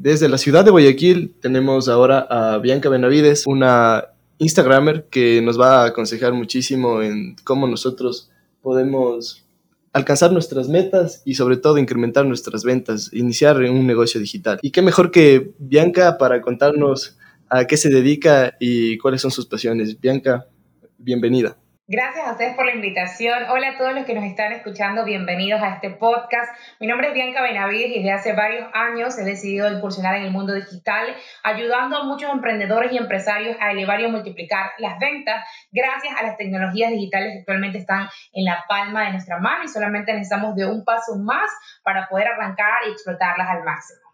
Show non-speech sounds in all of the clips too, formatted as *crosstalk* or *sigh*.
Desde la ciudad de Guayaquil tenemos ahora a Bianca Benavides, una Instagramer que nos va a aconsejar muchísimo en cómo nosotros podemos alcanzar nuestras metas y sobre todo incrementar nuestras ventas, iniciar un negocio digital. Y qué mejor que Bianca para contarnos a qué se dedica y cuáles son sus pasiones. Bianca, bienvenida. Gracias a ustedes por la invitación. Hola a todos los que nos están escuchando, bienvenidos a este podcast. Mi nombre es Bianca Benavides y desde hace varios años he decidido incursionar en el mundo digital, ayudando a muchos emprendedores y empresarios a elevar y multiplicar las ventas gracias a las tecnologías digitales que actualmente están en la palma de nuestra mano y solamente necesitamos de un paso más para poder arrancar y explotarlas al máximo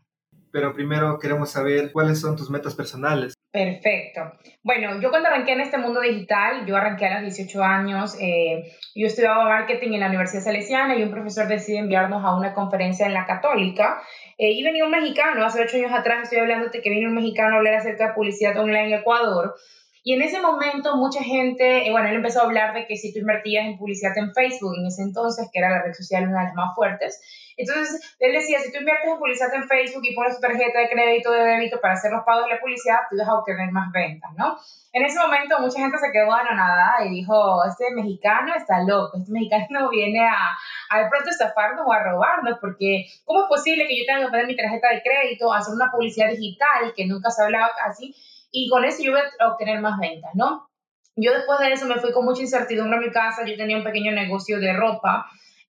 pero primero queremos saber cuáles son tus metas personales. Perfecto. Bueno, yo cuando arranqué en este mundo digital, yo arranqué a los 18 años, eh, yo estudiaba marketing en la Universidad Salesiana y un profesor decide enviarnos a una conferencia en la Católica eh, y venía un mexicano, hace 8 años atrás estoy hablándote que vino un mexicano a hablar acerca de publicidad online en Ecuador. Y en ese momento mucha gente, eh, bueno, él empezó a hablar de que si tú invertías en publicidad en Facebook en ese entonces, que era la red social una de las más fuertes, entonces, él decía, si tú inviertes en publicidad en Facebook y pones tu tarjeta de crédito de débito para hacer los pagos de la publicidad, tú vas a obtener más ventas, ¿no? En ese momento mucha gente se quedó anonadada y dijo, este mexicano está loco, este mexicano *laughs* viene a, a de pronto estafarnos o a robarnos, porque ¿cómo es posible que yo tenga que poner mi tarjeta de crédito, hacer una publicidad digital que nunca se hablaba casi, y con eso yo voy a obtener más ventas, ¿no? Yo después de eso me fui con mucha incertidumbre a mi casa, yo tenía un pequeño negocio de ropa,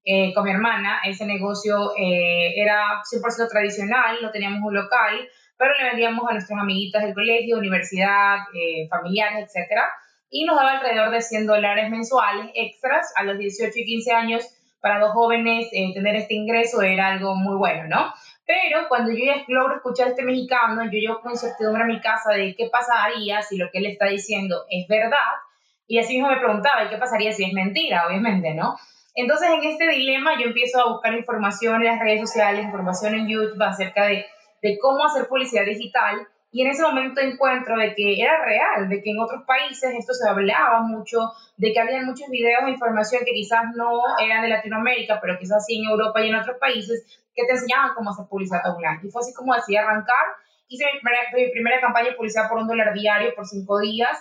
eh, con mi hermana. Ese negocio eh, era 100% tradicional, no teníamos un local, pero le vendíamos a nuestras amiguitas del colegio, universidad, eh, familiares, etc. Y nos daba alrededor de 100 dólares mensuales extras a los 18 y 15 años. Para dos jóvenes tener este ingreso era algo muy bueno, ¿no? Pero cuando yo ya logro escuchar a este mexicano, yo llevo con incertidumbre a mi casa de qué pasaría si lo que él está diciendo es verdad. Y así mismo me preguntaba, ¿y qué pasaría si es mentira? Obviamente, ¿no? Entonces, en este dilema, yo empiezo a buscar información en las redes sociales, información en YouTube acerca de, de cómo hacer publicidad digital. Y en ese momento encuentro de que era real, de que en otros países esto se hablaba mucho, de que había muchos videos e información que quizás no eran de Latinoamérica, pero quizás sí en Europa y en otros países, que te enseñaban cómo hacer publicidad online. Y fue así como así arrancar. Hice mi primera, mi primera campaña de publicidad por un dólar diario por cinco días.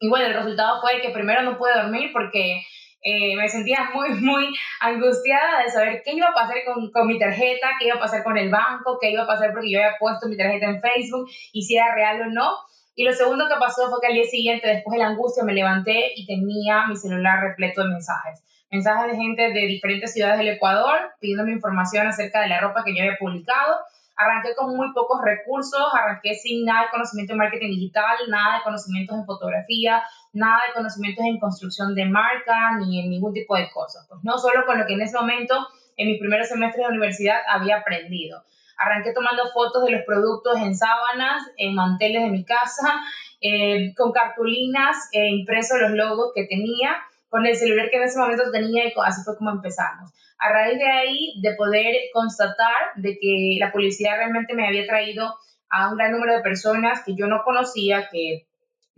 Y bueno, el resultado fue que primero no pude dormir porque eh, me sentía muy, muy angustiada de saber qué iba a pasar con, con, mi tarjeta, qué iba a pasar con el banco, qué iba a pasar porque yo había puesto mi tarjeta en Facebook y si era real o no. Y lo segundo que pasó fue que al día siguiente, después de la angustia, me levanté y tenía mi celular repleto de mensajes. Mensajes de gente de diferentes ciudades del Ecuador pidiéndome información acerca de la ropa que yo había publicado arranqué con muy pocos recursos, arranqué sin nada de conocimiento en marketing digital, nada de conocimientos en fotografía, nada de conocimientos en construcción de marca, ni en ningún tipo de cosas. Pues no solo con lo que en ese momento, en mis primeros semestres de universidad, había aprendido. Arranqué tomando fotos de los productos en sábanas, en manteles de mi casa, eh, con cartulinas, eh, impresos los logos que tenía, con el celular que en ese momento tenía y así fue como empezamos a raíz de ahí, de poder constatar de que la publicidad realmente me había traído a un gran número de personas que yo no conocía, que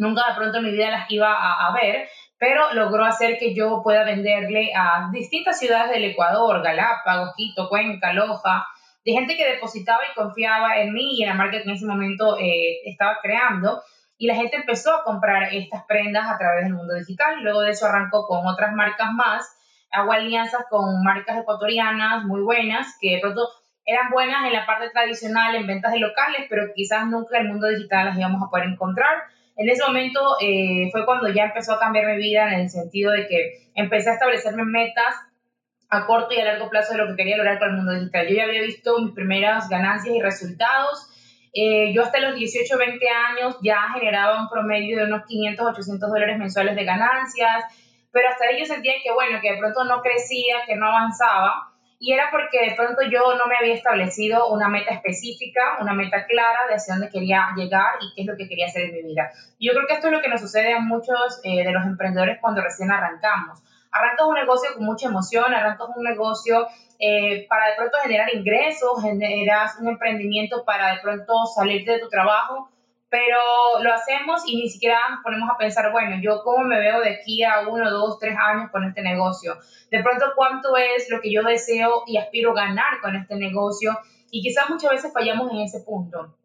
nunca de pronto en mi vida las iba a, ver, pero logró hacer que yo pueda venderle a distintas ciudades del Ecuador, Galápagos, Quito, Cuenca, Loja, de gente que depositaba y confiaba en mí y en la marca que en ese momento eh, estaba creando. Y la gente empezó a comprar estas prendas a través del mundo digital. Luego de eso arrancó con otras marcas más hago alianzas con marcas ecuatorianas muy buenas, que de pronto eran buenas en la parte tradicional, en ventas de locales, pero quizás nunca en el mundo digital las íbamos a poder encontrar. En ese momento eh, fue cuando ya empezó a cambiar mi vida en el sentido de que empecé a establecerme metas a corto y a largo plazo de lo que quería lograr con el mundo digital. Yo ya había visto mis primeras ganancias y resultados. Eh, yo hasta los 18, 20 años ya generaba un promedio de unos 500, 800 dólares mensuales de ganancias pero hasta ahí yo sentía que, bueno, que de pronto no crecía, que no avanzaba, y era porque de pronto yo no me había establecido una meta específica, una meta clara de hacia dónde quería llegar y qué es lo que quería hacer en mi vida. Y yo creo que esto es lo que nos sucede a muchos eh, de los emprendedores cuando recién arrancamos. Arrancas un negocio con mucha emoción, arrancas un negocio eh, para de pronto generar ingresos, generas un emprendimiento para de pronto salir de tu trabajo, pero lo hacemos y ni siquiera nos ponemos a pensar, bueno, yo cómo me veo de aquí a uno, dos, tres años con este negocio. De pronto, cuánto es lo que yo deseo y aspiro ganar con este negocio. Y quizás muchas veces fallamos en ese punto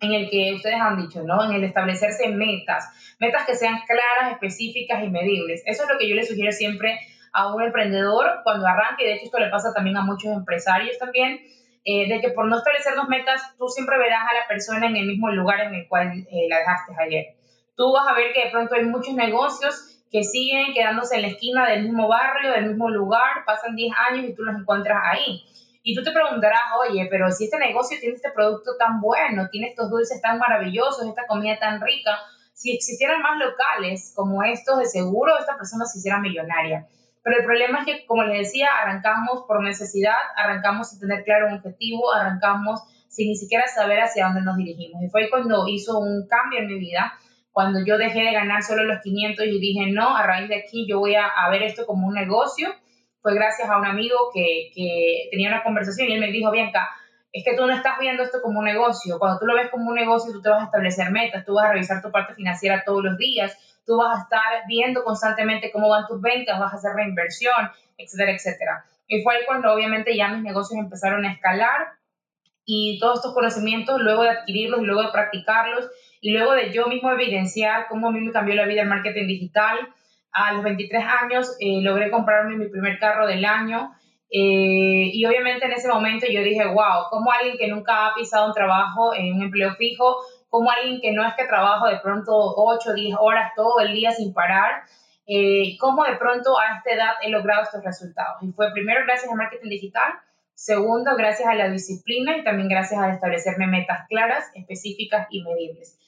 en el que ustedes han dicho, ¿no? En el establecerse metas, metas que sean claras, específicas y medibles. Eso es lo que yo le sugiero siempre a un emprendedor cuando arranque, y de hecho esto le pasa también a muchos empresarios también, eh, de que por no establecernos metas, tú siempre verás a la persona en el mismo lugar en el cual eh, la dejaste ayer. Tú vas a ver que de pronto hay muchos negocios que siguen quedándose en la esquina del mismo barrio, del mismo lugar, pasan 10 años y tú los encuentras ahí. Y tú te preguntarás, oye, pero si este negocio tiene este producto tan bueno, tiene estos dulces tan maravillosos, esta comida tan rica, si existieran más locales como estos, de seguro esta persona se hiciera millonaria. Pero el problema es que, como les decía, arrancamos por necesidad, arrancamos sin tener claro un objetivo, arrancamos sin ni siquiera saber hacia dónde nos dirigimos. Y fue cuando hizo un cambio en mi vida, cuando yo dejé de ganar solo los 500 y dije, no, a raíz de aquí yo voy a, ver esto como un negocio fue gracias a un amigo que, que tenía una conversación y él me dijo, Bianca, es que tú no estás viendo esto como un negocio. Cuando tú lo ves como un negocio, tú te vas a establecer metas, tú vas a revisar tu parte financiera todos los días, tú vas a estar viendo constantemente cómo van tus ventas, vas a hacer reinversión, etcétera, etcétera. Y fue ahí cuando obviamente ya mis negocios empezaron a escalar y todos estos conocimientos, luego de adquirirlos y luego de practicarlos y luego de yo mismo evidenciar cómo a mí me cambió la vida el marketing digital, a los 23 años eh, logré comprarme mi primer carro del año eh, y obviamente en ese momento yo dije, wow, como alguien que nunca ha pisado un trabajo en un empleo fijo, como alguien que no es que trabajo de pronto 8 o 10 horas todo el día sin parar, eh, cómo de pronto a esta edad he logrado estos resultados. Y fue primero gracias al marketing digital, segundo gracias a la disciplina y también gracias a establecerme metas claras, específicas y medibles.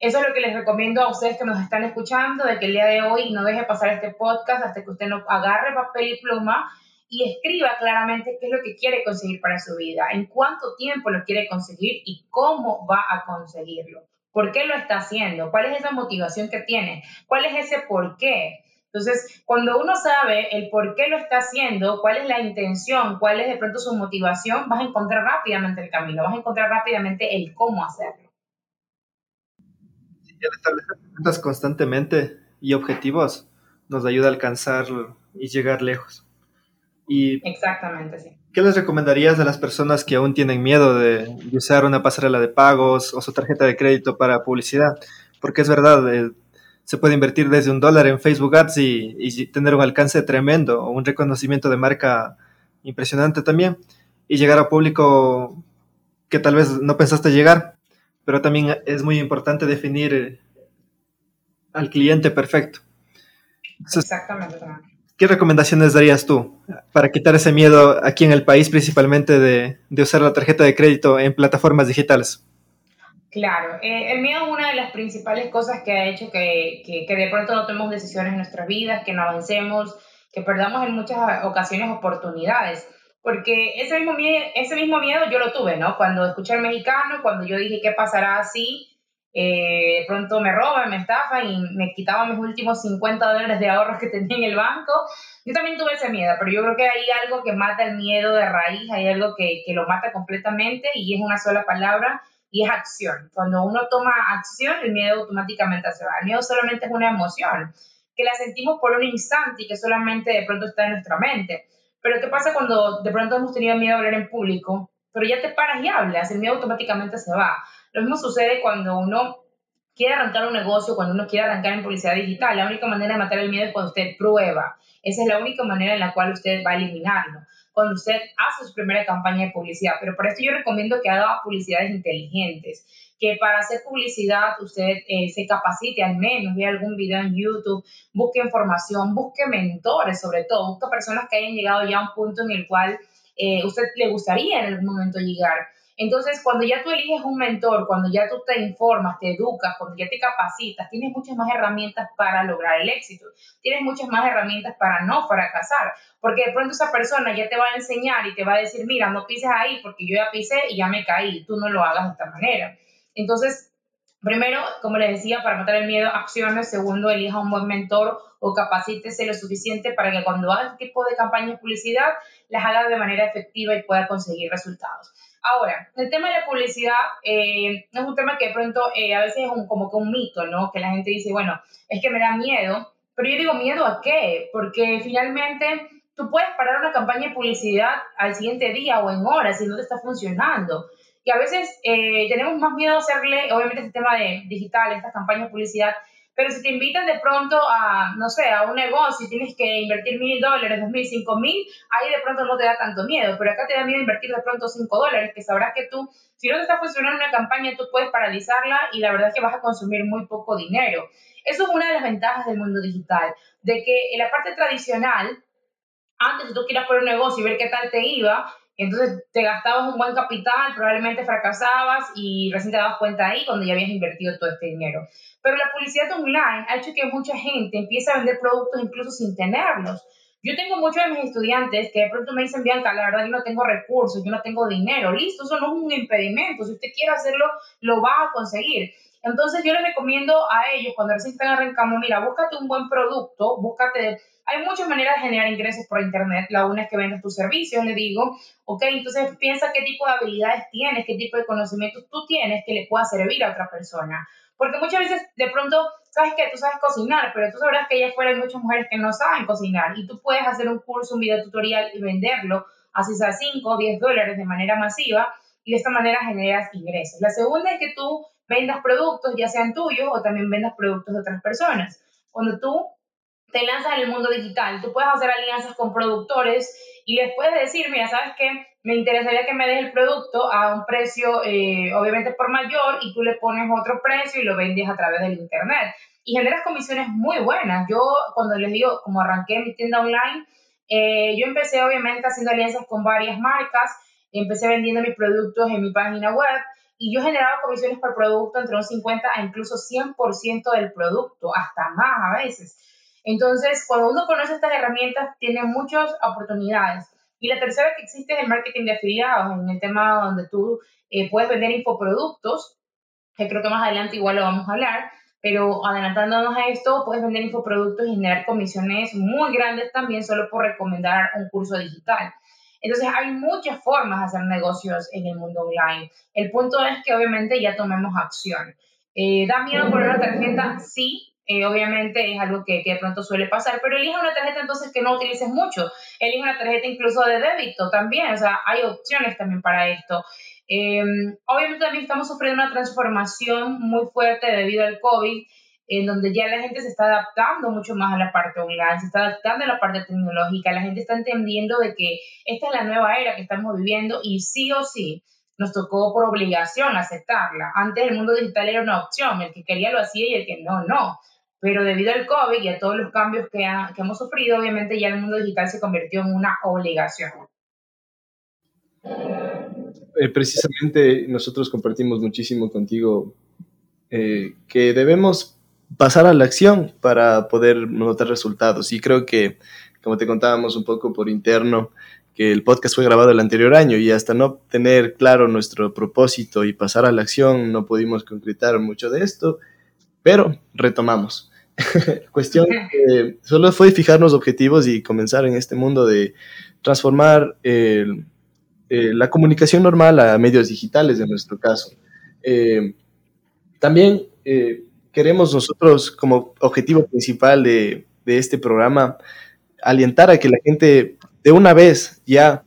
Eso es lo que les recomiendo a ustedes que nos están escuchando, de que el día de hoy no deje pasar este podcast hasta que usted no agarre papel y pluma y escriba claramente qué es lo que quiere conseguir para su vida, en cuánto tiempo lo quiere conseguir y cómo va a conseguirlo. ¿Por qué lo está haciendo? ¿Cuál es esa motivación que tiene? ¿Cuál es ese por qué? Entonces, cuando uno sabe el por qué lo está haciendo, cuál es la intención, cuál es de pronto su motivación, vas a encontrar rápidamente el camino, vas a encontrar rápidamente el cómo hacerlo el establecer metas constantemente y objetivos nos ayuda a alcanzar y llegar lejos. Y Exactamente, sí. ¿Qué les recomendarías a las personas que aún tienen miedo de, usar una pasarela de pagos o su tarjeta de crédito para publicidad? Porque es verdad, eh, se puede invertir desde un dólar en Facebook Ads y, y, tener un alcance tremendo o un reconocimiento de marca impresionante también y llegar a público que tal vez no pensaste llegar pero también es muy importante definir al cliente perfecto. Exactamente. ¿Qué recomendaciones darías tú para quitar ese miedo aquí en el país, principalmente de, de usar la tarjeta de crédito en plataformas digitales? Claro, eh, el miedo es una de las principales cosas que ha hecho que, que, que de pronto no tomemos decisiones en nuestras vidas, que no avancemos, que perdamos en muchas ocasiones oportunidades. Porque ese mismo, miedo, ese mismo miedo yo lo tuve, ¿no? Cuando escuché al mexicano, cuando yo dije, ¿qué pasará así? Eh, de pronto me roban, me estafan y me quitaban mis últimos 50 dólares de ahorros que tenía en el banco. Yo también tuve ese miedo, pero yo creo que hay algo que mata el miedo de raíz, hay algo que, que lo mata completamente y es una sola palabra y es acción. Cuando uno toma acción, el miedo automáticamente se va. El miedo solamente es una emoción que la sentimos por un instante y que solamente de pronto está en nuestra mente. Pero ¿qué pasa cuando de pronto hemos tenido miedo a hablar en público? Pero ya te paras y hablas, el miedo automáticamente se va. Lo mismo sucede cuando uno quiere arrancar un negocio, cuando uno quiere arrancar en publicidad digital. La única manera de matar el miedo es cuando usted prueba. Esa es la única manera en la cual usted va a eliminarlo. Cuando usted hace su primera campaña de publicidad. Pero por esto yo recomiendo que haga publicidades inteligentes que para hacer publicidad usted eh, se capacite al menos, vea algún video en YouTube, busque información, busque mentores sobre todo, busque personas que hayan llegado ya a un punto en el cual eh, usted le gustaría en algún momento llegar. Entonces, cuando ya tú eliges un mentor, cuando ya tú te informas, te educas, cuando ya te capacitas, tienes muchas más herramientas para lograr el éxito. Tienes muchas más herramientas para no fracasar. Porque de pronto esa persona ya te va a enseñar y te va a decir, mira, no pises ahí porque yo ya pisé y ya me caí. Tú no lo hagas de esta manera. Entonces, primero, como les decía, para matar el miedo, acciones. Segundo, elija un buen mentor o capacítese lo suficiente para que cuando haga este tipo de campañas de publicidad, las haga de manera efectiva y pueda conseguir resultados. Ahora, el tema de la publicidad eh, es un tema que de pronto eh, a veces es un, como que un mito, ¿no? Que la gente dice, bueno, es que me da miedo, pero yo digo, ¿miedo a qué? Porque finalmente tú puedes parar una campaña de publicidad al siguiente día o en horas si no te está funcionando. Y a veces eh, tenemos más miedo a hacerle, obviamente, este tema de digital, estas campañas de publicidad, pero si te invitan de pronto a, no sé, a un negocio y tienes que invertir mil dólares, dos mil, cinco mil, ahí de pronto no te da tanto miedo. Pero acá te da miedo invertir de pronto cinco dólares, que sabrás que tú, si no te está funcionando una campaña, tú puedes paralizarla y la verdad es que vas a consumir muy poco dinero. Eso es una de las ventajas del mundo digital, de que en la parte tradicional, antes si tú quieras poner un negocio y ver qué tal te iba, entonces te gastabas un buen capital, probablemente fracasabas y recién te dabas cuenta ahí cuando ya habías invertido todo este dinero. Pero la publicidad online ha hecho que mucha gente empiece a vender productos incluso sin tenerlos. Yo tengo muchos de mis estudiantes que de pronto me dicen, Bianca, la verdad yo no tengo recursos, yo no tengo dinero. Listo, eso no es un impedimento. Si usted quiere hacerlo, lo va a conseguir. Entonces yo les recomiendo a ellos, cuando recién están arrancando, mira, búscate un buen producto, búscate hay muchas maneras de generar ingresos por Internet. La una es que vendas tus servicios, le digo, ok, entonces piensa qué tipo de habilidades tienes, qué tipo de conocimientos tú tienes que le pueda servir a otra persona. Porque muchas veces de pronto, sabes que tú sabes cocinar, pero tú sabrás que allá afuera hay muchas mujeres que no saben cocinar y tú puedes hacer un curso, un video tutorial y venderlo, así sea 5 o 10 dólares de manera masiva y de esta manera generas ingresos. La segunda es que tú vendas productos, ya sean tuyos o también vendas productos de otras personas. Cuando tú te lanzas en el mundo digital. Tú puedes hacer alianzas con productores y les puedes decir, mira, ¿sabes qué? Me interesaría que me des el producto a un precio, eh, obviamente por mayor, y tú le pones otro precio y lo vendes a través del Internet. Y generas comisiones muy buenas. Yo, cuando les digo, como arranqué mi tienda online, eh, yo empecé obviamente haciendo alianzas con varias marcas, empecé vendiendo mis productos en mi página web y yo generaba comisiones por producto entre un 50 a incluso 100% del producto, hasta más a veces. Entonces, cuando uno conoce estas herramientas, tiene muchas oportunidades. Y la tercera que existe es el marketing de afiliados, en el tema donde tú eh, puedes vender infoproductos, que creo que más adelante igual lo vamos a hablar, pero adelantándonos a esto, puedes vender infoproductos y generar comisiones muy grandes también solo por recomendar un curso digital. Entonces hay muchas formas de hacer negocios en el mundo online. El punto es que obviamente ya tomemos acción. Eh, ¿Da miedo poner una tarjeta? Sí, eh, obviamente es algo que, de pronto suele pasar, pero elige una tarjeta entonces que no utilices mucho, elige una tarjeta incluso de débito también, o sea, hay opciones también para esto. Em, obviamente también estamos sufriendo una transformación muy fuerte debido al COVID, en donde ya la gente se está adaptando mucho más a la parte online, se está adaptando a la parte tecnológica, la gente está entendiendo de que esta es la nueva era que estamos viviendo y sí o sí nos tocó por obligación aceptarla. Antes el mundo digital era una opción, el que quería lo hacía y el que no, no pero debido al COVID y a todos los cambios que, que, hemos sufrido, obviamente ya el mundo digital se convirtió en una obligación. Eh, precisamente nosotros compartimos muchísimo contigo eh, que debemos pasar a la acción para poder notar resultados. Y creo que, como te contábamos un poco por interno, que el podcast fue grabado el anterior año y hasta no tener claro nuestro propósito y pasar a la acción no pudimos concretar mucho de esto, pero retomamos. *laughs* Cuestión que solo fue fijarnos objetivos y comenzar en este mundo de transformar eh, la comunicación normal a medios digitales en nuestro caso. Eh, también eh, queremos nosotros como objetivo principal de, este programa alientar a que la gente de una vez ya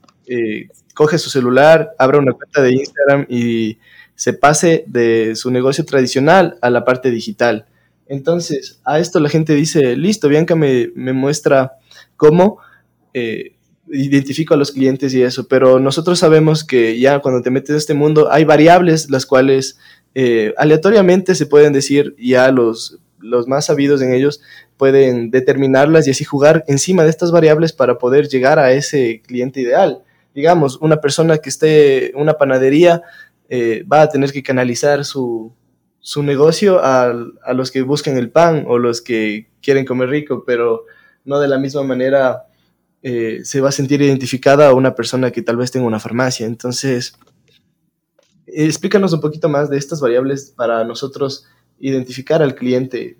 coge su celular, abra una cuenta de Instagram y se pase de su negocio tradicional a la parte digital. Entonces, a esto la gente dice, listo, Bianca me, me muestra cómo eh, identifico a los clientes y eso, pero nosotros sabemos que ya cuando te metes en este mundo hay variables las cuales eh, aleatoriamente se pueden decir, ya los, los más sabidos en ellos pueden determinarlas y así jugar encima de estas variables para poder llegar a ese cliente ideal. Digamos, una persona que esté en una panadería eh, va a tener que canalizar su, su negocio a, a, los que buscan el pan o los que quieren comer rico, pero no de la misma manera eh, se va a sentir identificada a una persona que tal vez tenga una farmacia. Entonces, explícanos un poquito más de estas variables para nosotros identificar al cliente.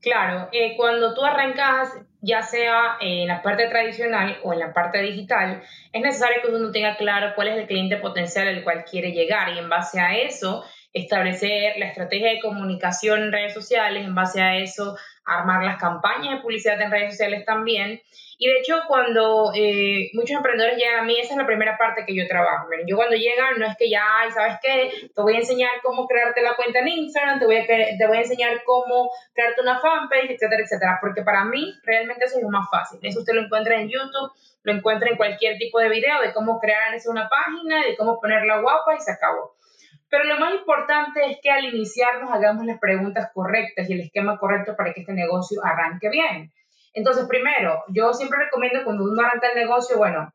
Claro, eh, cuando tú arrancas, ya sea en la parte tradicional o en la parte digital, es necesario que uno tenga claro cuál es el cliente potencial al cual quiere llegar y en base a eso establecer la estrategia de comunicación en redes sociales, en base a eso armar las campañas de publicidad en redes sociales también. Y de hecho, cuando eh, muchos emprendedores llegan a mí, esa es la primera parte que yo trabajo. yo cuando llegan, no es que ya, ¿sabes qué? Te voy a enseñar cómo crearte la cuenta en Instagram, te voy a, te voy a enseñar cómo crearte una fanpage, etcétera, etcétera. Porque para mí, realmente eso es lo más fácil. Eso usted lo encuentra en YouTube, lo encuentra en cualquier tipo de video de cómo crear una página, de cómo ponerla guapa y se acabó. Pero lo más importante es que al iniciar nos hagamos las preguntas correctas y el esquema correcto para que este negocio arranque bien. Entonces, primero, yo siempre recomiendo cuando uno arranca el negocio, bueno,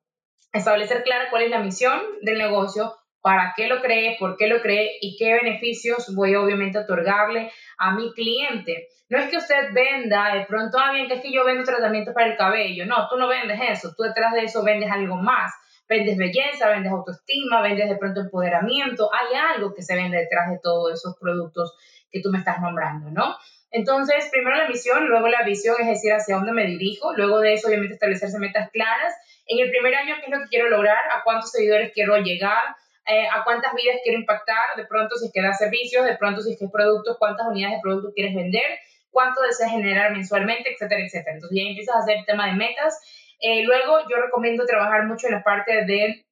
establecer clara cuál es la misión del negocio, para qué lo cree, por qué lo cree y qué beneficios voy obviamente a otorgarle a mi cliente. No es que usted venda de pronto, ah, bien, que es que yo vendo tratamientos para el cabello. No, tú no vendes eso, tú detrás de eso vendes algo más vendes belleza, vendes autoestima, vendes de pronto empoderamiento, hay algo que se vende detrás de todos esos productos que tú me estás nombrando, ¿no? Entonces, primero la misión, luego la visión, es decir, hacia dónde me dirijo, luego de eso, obviamente, establecerse metas claras. En el primer año, ¿qué es lo que quiero lograr? ¿A cuántos seguidores quiero llegar? Eh, ¿A cuántas vidas quiero impactar? De pronto, si es que da servicios, de pronto, si es que productos, ¿cuántas unidades de producto quieres vender? ¿Cuánto deseas generar mensualmente? Etcétera, etcétera. Entonces, ya empiezas a hacer el tema de metas eh, luego yo recomiendo trabajar mucho en la parte de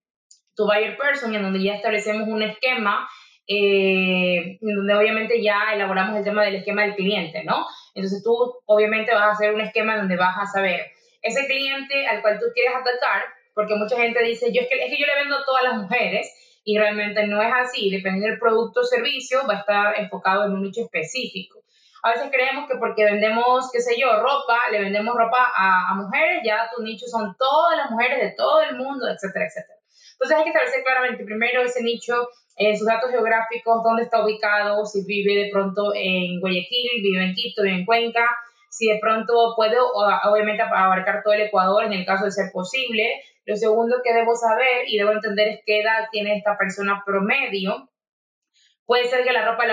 tu buyer person, en donde ya establecemos un esquema, eh, donde obviamente ya elaboramos el tema del esquema del cliente, ¿no? Entonces tú obviamente vas a hacer un esquema donde vas a saber ese cliente al cual tú quieres atacar, porque mucha gente dice, yo es que, es que yo le vendo a todas las mujeres, y realmente no es así, depende del producto o servicio, va a estar enfocado en un nicho específico. A veces creemos que porque vendemos, qué sé yo, ropa, le vendemos ropa a, mujeres, ya tu nicho son todas las mujeres de todo el mundo, etcétera, etcétera. Entonces hay que establecer claramente primero ese nicho, en sus datos geográficos, dónde está ubicado, si vive de pronto en Guayaquil, vive en Quito, vive en Cuenca, si de pronto puedo, obviamente, abarcar todo el Ecuador en el caso de ser posible. Lo segundo que debo saber y debo entender es qué edad tiene esta persona promedio Puede ser que la ropa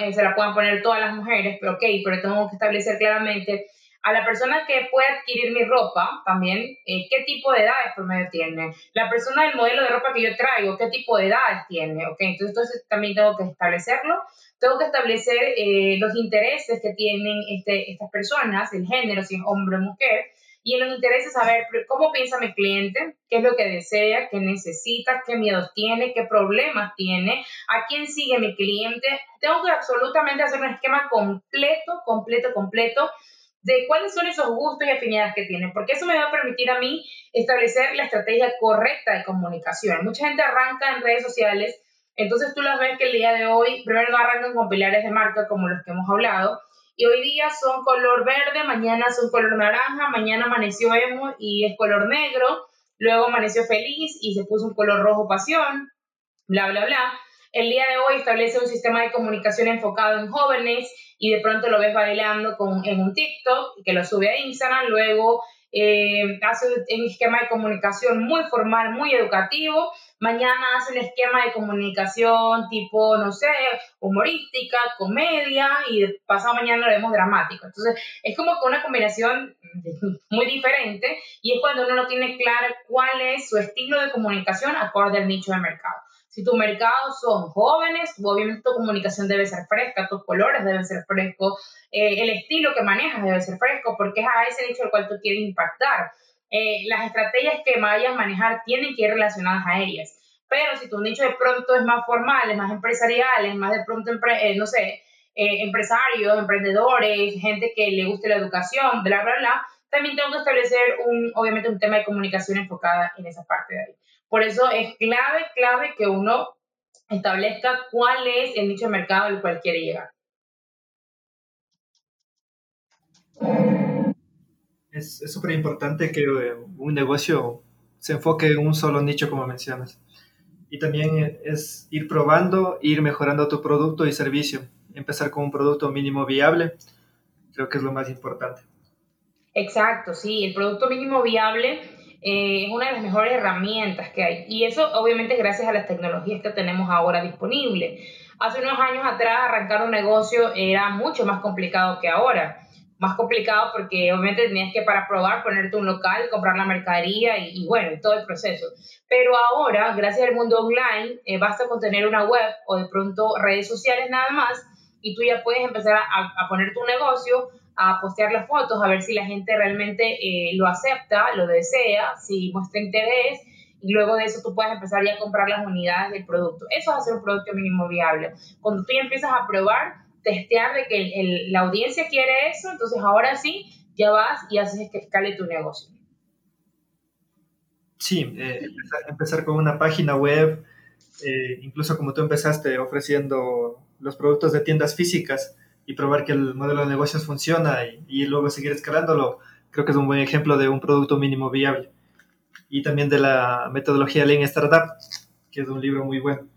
eh, se la puedan poner todas las mujeres, pero ok, pero tengo que establecer claramente a la persona que puede adquirir mi ropa también, eh, qué tipo de edades promedio tiene. La persona del modelo de ropa que yo traigo, qué tipo de edades tiene. Ok, entonces, entonces también tengo que establecerlo. Tengo que establecer eh, los intereses que tienen este, estas personas, el género, si es hombre o mujer y en nos interesa saber cómo piensa mi cliente, qué es lo que desea, qué necesita, qué miedos tiene, qué problemas tiene, a quién sigue mi cliente. Tengo que absolutamente hacer un esquema completo, completo, completo de cuáles son esos gustos y afinidades que tiene, porque eso me va a permitir a mí establecer la estrategia correcta de comunicación. Mucha gente arranca en redes sociales, entonces tú las ves que el día de hoy, primero no arrancan con pilares de marca como los que hemos hablado, y hoy día son color verde, mañana son color naranja, mañana amaneció emo y es color negro, luego amaneció feliz y se puso un color rojo pasión, bla, bla, bla. El día de hoy establece un sistema de comunicación enfocado en jóvenes y de pronto lo ves bailando con, en un TikTok que lo sube a Instagram, luego eh, hace un esquema de comunicación muy formal, muy educativo. Mañana hace un esquema de comunicación tipo, no sé, humorística, comedia y pasado mañana lo vemos dramático. Entonces, es como que una combinación *laughs* muy diferente y es cuando uno no tiene claro cuál es su estilo de comunicación acorde al nicho de mercado. Si tu mercado son jóvenes, obviamente tu comunicación debe ser fresca, tus colores deben ser frescos, eh, el estilo que manejas debe ser fresco, porque es a ese nicho al cual tú quieres impactar. Eh, las estrategias que vayas a manejar tienen que ir relacionadas a ellas. Pero si tu nicho de pronto es más formal, es más empresarial, es más de pronto, eh, no sé, empresarios, emprendedores, gente que le guste la educación, bla, bla, bla, también tengo que establecer un, obviamente un tema de comunicación enfocada en esa parte de ahí. Por eso es clave, clave que uno establezca cuál es el nicho de mercado al cual quiere llegar. Es súper importante que eh, un negocio se enfoque en un solo nicho, como mencionas. Y también es ir probando, ir mejorando tu producto y servicio. Empezar con un producto mínimo viable, creo que es lo más importante. Exacto, sí, el producto mínimo viable eh, es una de las mejores herramientas que hay. Y eso obviamente gracias a las tecnologías que tenemos ahora disponibles. Hace unos años atrás arrancar un negocio era mucho más complicado que ahora. más complicado porque obviamente tenías que para probar ponerte un local, comprar la mercadería y, bueno, todo el proceso. Pero ahora, gracias al mundo online, eh, basta con tener una web o de pronto redes sociales nada más y tú ya puedes empezar a, poner tu negocio, a postear las fotos, a ver si la gente realmente eh, lo acepta, lo desea, si muestra interés y luego de eso tú puedes empezar ya a comprar las unidades del producto. Eso es hacer un producto mínimo viable. Cuando tú ya empiezas a probar, testear de que la audiencia quiere eso, entonces ahora sí, ya vas y haces que escale tu negocio. Sí, eh, empezar, con una página web, eh, incluso como tú empezaste ofreciendo los productos de tiendas físicas y probar que el modelo de negocios funciona y, luego seguir escalándolo, creo que es un buen ejemplo de un producto mínimo viable. Y también de la metodología Lean Startup, que es un libro muy bueno.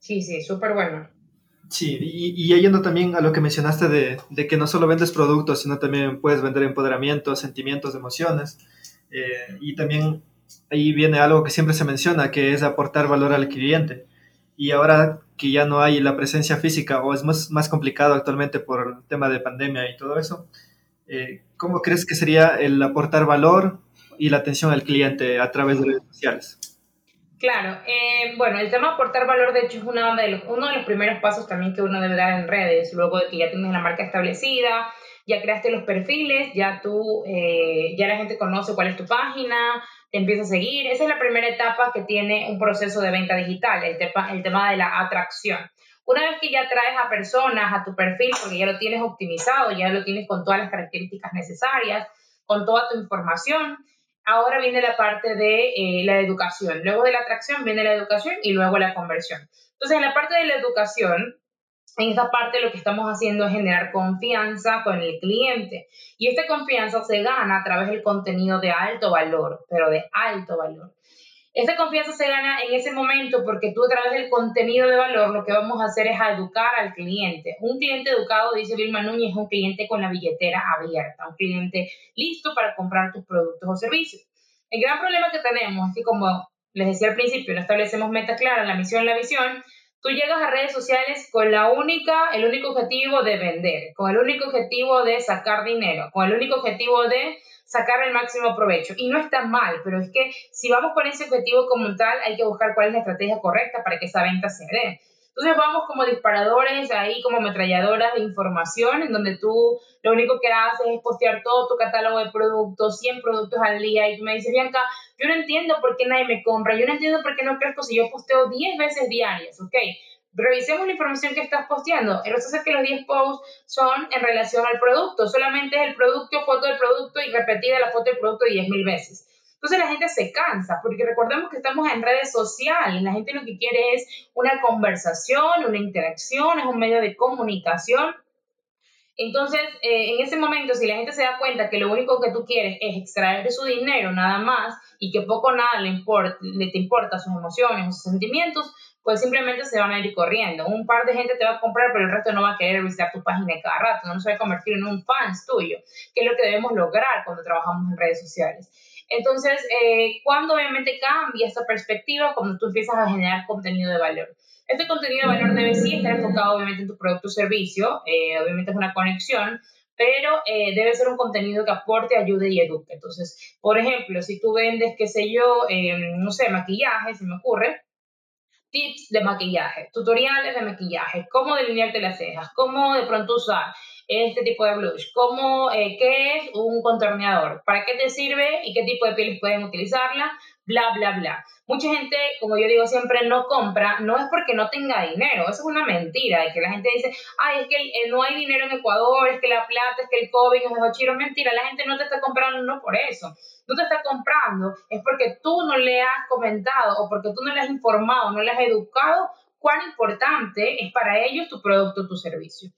Sí, sí, súper bueno. Sí, y, y, yendo también a lo que mencionaste de, de, que no solo vendes productos, sino también puedes vender empoderamiento, sentimientos, emociones. Eh, y también ahí viene algo que siempre se menciona, que es aportar valor al cliente. Y ahora que ya no hay la presencia física o es más, más complicado actualmente por el tema de pandemia y todo eso, eh, ¿cómo crees que sería el aportar valor y la atención al cliente a través de redes sociales? Claro, eh, bueno, el tema de aportar valor, de hecho, es una de los, uno de los primeros pasos también que uno debe dar en redes, luego de que ya tienes la marca establecida, ya creaste los perfiles, ya tú, eh, ya la gente conoce cuál es tu página, te empieza a seguir. Esa es la primera etapa que tiene un proceso de venta digital, el, el tema de la atracción. Una vez que ya traes a personas a tu perfil, porque ya lo tienes optimizado, ya lo tienes con todas las características necesarias, con toda tu información, Ahora viene la parte de eh, la educación. Luego de la atracción viene la educación y luego la conversión. Entonces, en la parte de la educación, en esta parte lo que estamos haciendo es generar confianza con el cliente. Y esta confianza se gana a través del contenido de alto valor, pero de alto valor. Esta confianza se gana en ese momento porque tú a través del contenido de valor lo que vamos a hacer es educar al cliente. Un cliente educado, dice Vilma Núñez, es un cliente con la billetera abierta, un cliente listo para comprar tus productos o servicios. El gran problema que tenemos es que como les decía al principio, no establecemos metas claras, la misión, la visión, tú llegas a redes sociales con la única, el único objetivo de vender, con el único objetivo de sacar dinero, con el único objetivo de sacar el máximo provecho. Y no está mal, pero es que si vamos con ese objetivo como tal, hay que buscar cuál es la estrategia correcta para que esa venta se dé. Entonces vamos como disparadores ahí, como ametralladoras de información, en donde tú lo único que haces es postear todo tu catálogo de productos, 100 productos al día, y tú me dices, Bianca, yo no entiendo por qué nadie me compra, yo no entiendo por qué no crezco si yo posteo 10 veces diarias, ¿ok? revisemos la información que estás posteando. El es que los 10 posts son en relación al producto. Solamente es el producto, foto del producto y repetida la foto del producto 10.000 veces. Entonces la gente se cansa, porque recordemos que estamos en redes sociales. La gente lo que quiere es una conversación, una interacción, es un medio de comunicación. Entonces, eh, en ese momento, si la gente se da cuenta que lo único que tú quieres es extraer su dinero nada más y que poco o nada le, importa, le te importa sus emociones, sus sentimientos, pues simplemente se van a ir corriendo. Un par de gente te va a comprar, pero el resto no va a querer visitar tu página cada rato, no se va a convertir en un fans tuyo, que es lo que debemos lograr cuando trabajamos en redes sociales. Entonces, eh, cuando obviamente cambia esta perspectiva, cuando tú empiezas a generar contenido de valor. Este contenido de valor debe sí estar enfocado obviamente en tu producto o servicio, eh, obviamente es una conexión, pero eh, debe ser un contenido que aporte, ayude y eduque. Entonces, por ejemplo, si tú vendes, qué sé yo, no sé, maquillaje, se me ocurre, tips de maquillaje, tutoriales de maquillaje, cómo delinearte las cejas, cómo de pronto usar este tipo de blush, cómo, eh, qué es un contorneador, para qué te sirve y qué tipo de pieles pueden utilizarla, bla, bla, bla. Mucha gente, como yo digo siempre, no compra, no es porque no tenga dinero, eso es una mentira, es que la gente dice, ay, es que eh, no hay dinero en Ecuador, es que la plata, es que el COVID nos dejó chiro, mentira, la gente no te está comprando no por eso, no te está comprando, es porque tú no le has comentado o porque tú no le has informado, no le has educado cuán importante es para ellos tu producto, tu servicio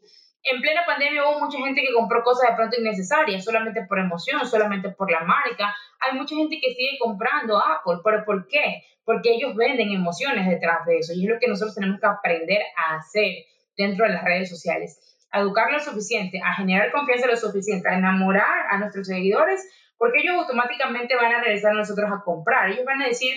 en plena pandemia hubo mucha gente que compró cosas de pronto innecesarias, solamente por emoción, solamente por la marca. Hay mucha gente que sigue comprando Apple, pero ¿por qué? Porque ellos venden emociones detrás de eso y es lo que nosotros tenemos que aprender a hacer dentro de las redes sociales. A educar lo suficiente, a generar confianza lo suficiente, a enamorar a nuestros seguidores, porque ellos automáticamente van a regresar a nosotros a comprar. Ellos van a decir,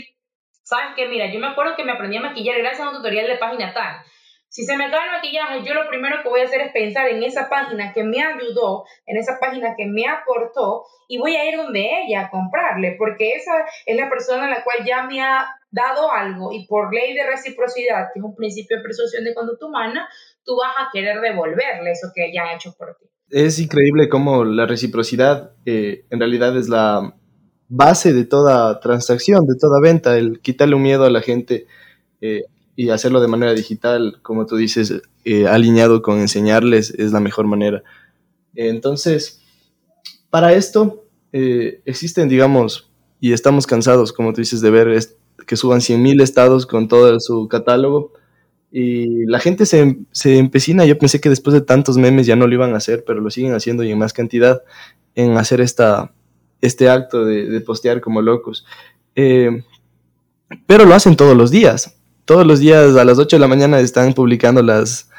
¿sabes qué? Mira, yo me acuerdo que me aprendí a maquillar gracias a un tutorial de página tal Si se me acaba el maquillaje, yo lo primero que voy a hacer es pensar en esa página que me ayudó, en esa página que me aportó y voy a ir donde ella a comprarle, porque esa es la persona a la cual ya me ha dado algo y por ley de reciprocidad, que es un principio de presunción de conducta humana, tú vas a querer devolverle eso que ella ha hecho por ti. Es increíble cómo la reciprocidad eh, en realidad es la base de toda transacción, de toda venta, el quitarle un miedo a la gente eh, y hacerlo de manera digital, como tú dices, eh, alineado con enseñarles, es la mejor manera. Entonces, para esto existen, digamos, y estamos cansados, como tú dices, de ver que suban 100.000 estados con todo su catálogo y la gente se, se, empecina, yo pensé que después de tantos memes ya no lo iban a hacer, pero lo siguen haciendo y en más cantidad, en hacer esta, este acto de, postear como locos. Eh, pero lo hacen todos los días. Todos los días a las 8 de la mañana están publicando las,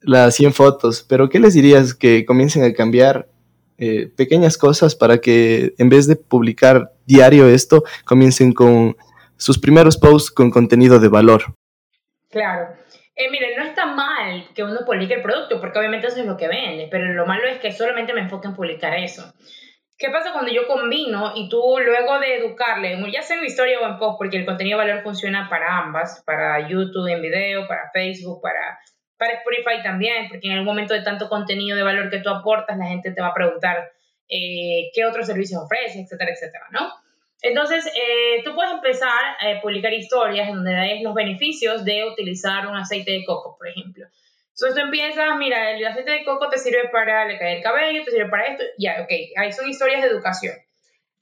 las 100 fotos. Pero ¿qué les dirías que comiencen a cambiar eh, pequeñas cosas para que en vez de publicar diario esto, comiencen con sus primeros posts con contenido de valor? Claro. Eh, mire, no está mal que uno publique el producto, porque obviamente eso es lo que vende, pero lo malo es que solamente me enfoque en publicar eso. ¿Qué pasa cuando yo combino y tú luego de educarle, ya sea en historia o en post, porque el contenido de valor funciona para ambas, para YouTube en video, para Facebook, para, para Spotify también, porque en el momento de tanto contenido de valor que tú aportas, la gente te va a preguntar eh, qué otros servicios ofreces, etcétera, etcétera, ¿no? Entonces, eh, tú puedes empezar a publicar historias donde des los beneficios de utilizar un aceite de coco, por ejemplo. Entonces tú empiezas, mira, el aceite de coco te sirve para le caer el cabello, te sirve para esto, ya, ok, ahí son historias de educación.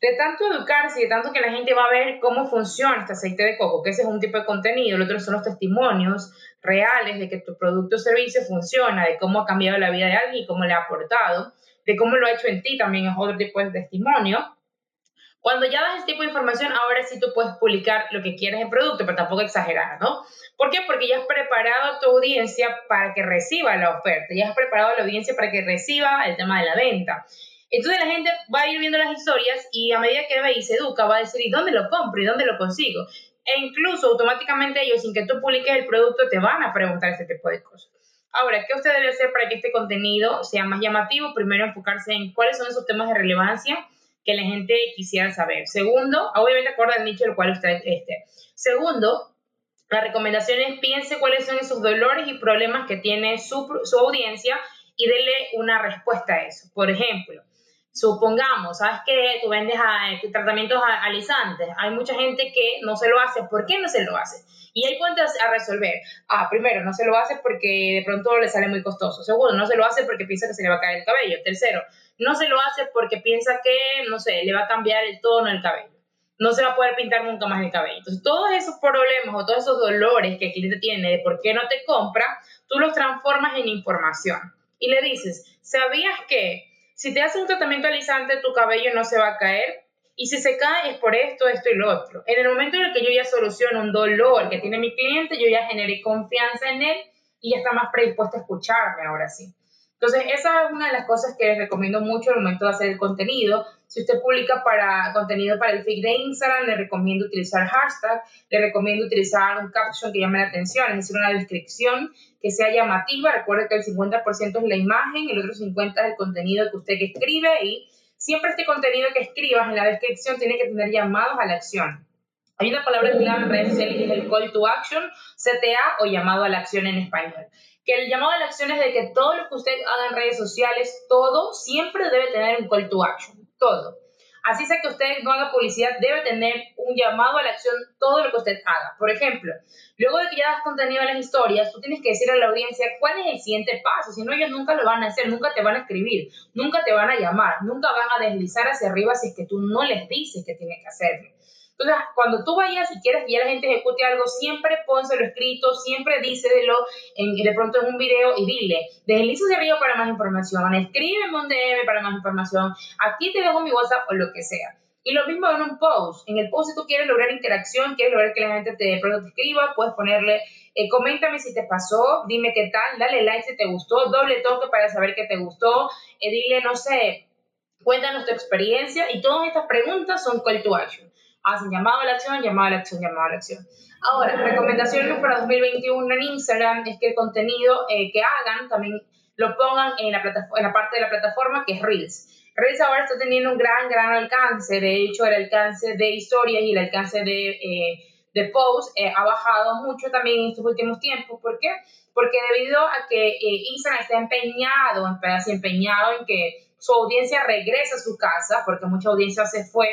De tanto educarse y de tanto que la gente va a ver cómo funciona este aceite de coco, que ese es un tipo de contenido, el otro son los testimonios reales de que tu producto o servicio funciona, de cómo ha cambiado la vida de alguien y cómo le ha aportado, de cómo lo ha hecho en ti también es otro tipo de testimonio cuando ya das este tipo de información, ahora sí tú puedes publicar lo que quieres en producto, pero tampoco exagerar, ¿no? ¿Por qué? Porque ya has preparado a tu audiencia para que reciba la oferta, ya has preparado a la audiencia para que reciba el tema de la venta. Entonces la gente va a ir viendo las historias y a medida que ve y se educa, va a decir, ¿y dónde lo compro? ¿Y dónde lo consigo? E incluso automáticamente ellos, sin que tú publiques el producto, te van a preguntar este tipo de cosas. Ahora, ¿qué usted debe hacer para que este contenido sea más llamativo? Primero, enfocarse en cuáles son esos temas de relevancia que la gente quisiera saber. Segundo, obviamente acuerda el nicho del cual usted esté. Segundo, la recomendación es piense cuáles son esos dolores y problemas que tiene su, su audiencia y dele una respuesta a eso. Por ejemplo, supongamos, sabes que tú vendes a, eh, tratamientos alisantes, hay mucha gente que no se lo hace, ¿por qué no se lo hace? Y hay cuentas a resolver. Ah, primero, no se lo hace porque de pronto le sale muy costoso. Segundo, no se lo hace porque piensa que se le va a caer el cabello. Tercero, no se lo hace porque piensa que, no sé, le va a cambiar el tono del cabello. No se va a poder pintar nunca más el cabello. Entonces, todos esos problemas o todos esos dolores que el cliente tiene de por qué no te compra, tú los transformas en información. Y le dices, ¿sabías que si te haces un tratamiento alisante, tu cabello no se va a caer? Y si se cae es por esto, esto y lo otro. En el momento en el que yo ya soluciono un dolor que tiene mi cliente, yo ya generé confianza en él y ya está más predispuesto a escucharme ahora sí. Entonces, esa es una de las cosas que les recomiendo mucho al momento de hacer el contenido. Si usted publica para contenido para el feed de Instagram, le recomiendo utilizar hashtag, le recomiendo utilizar un caption que llame la atención, es decir, una descripción que sea llamativa. Recuerde que el 50% es la imagen, el otro 50% es el contenido que usted escribe y siempre este contenido que escribas en la descripción tiene que tener llamados a la acción. Hay una palabra clave en redes sociales que es el call to action, CTA o llamado a la acción en español que el llamado a la acción es de que todo lo que usted haga en redes sociales, todo siempre debe tener un call to action, todo. Así sea que usted no haga publicidad, debe tener un llamado a la acción todo lo que usted haga. Por ejemplo, luego de que ya das contenido a las historias, tú tienes que decir a la audiencia cuál es el siguiente paso. Si no, ellos nunca lo van a hacer, nunca te van a escribir, nunca te van a llamar, nunca van a deslizar hacia arriba si es que tú no les dices que tienen que hacerlo. Entonces, cuando tú vayas y quieres que ya la gente ejecute algo, siempre pónselo escrito, siempre díselo en, de pronto en un video y dile, desliza de arriba para más información, escríbeme un DM para más información, aquí te dejo mi WhatsApp o lo que sea. Y lo mismo en un post. En el post, si tú quieres lograr interacción, quieres lograr que la gente te, de pronto te escriba, puedes ponerle, eh, coméntame si te pasó, dime qué tal, dale like si te gustó, doble toque para saber que te gustó, eh, dile, no sé, cuéntanos tu experiencia y todas estas preguntas son call to action. Hacen llamado a la acción, llamado a la acción, llamado a la acción. Ahora, recomendaciones para 2021 en Instagram es que el contenido eh, que hagan también lo pongan en la, en la parte de la plataforma que es Reels. Reels ahora está teniendo un gran, gran alcance. De hecho, el alcance de historias y el alcance de, eh, de posts eh, ha bajado mucho también en estos últimos tiempos. ¿Por qué? Porque debido a que eh, Instagram está empeñado, empeñado en que su audiencia regrese a su casa, porque mucha audiencia se fue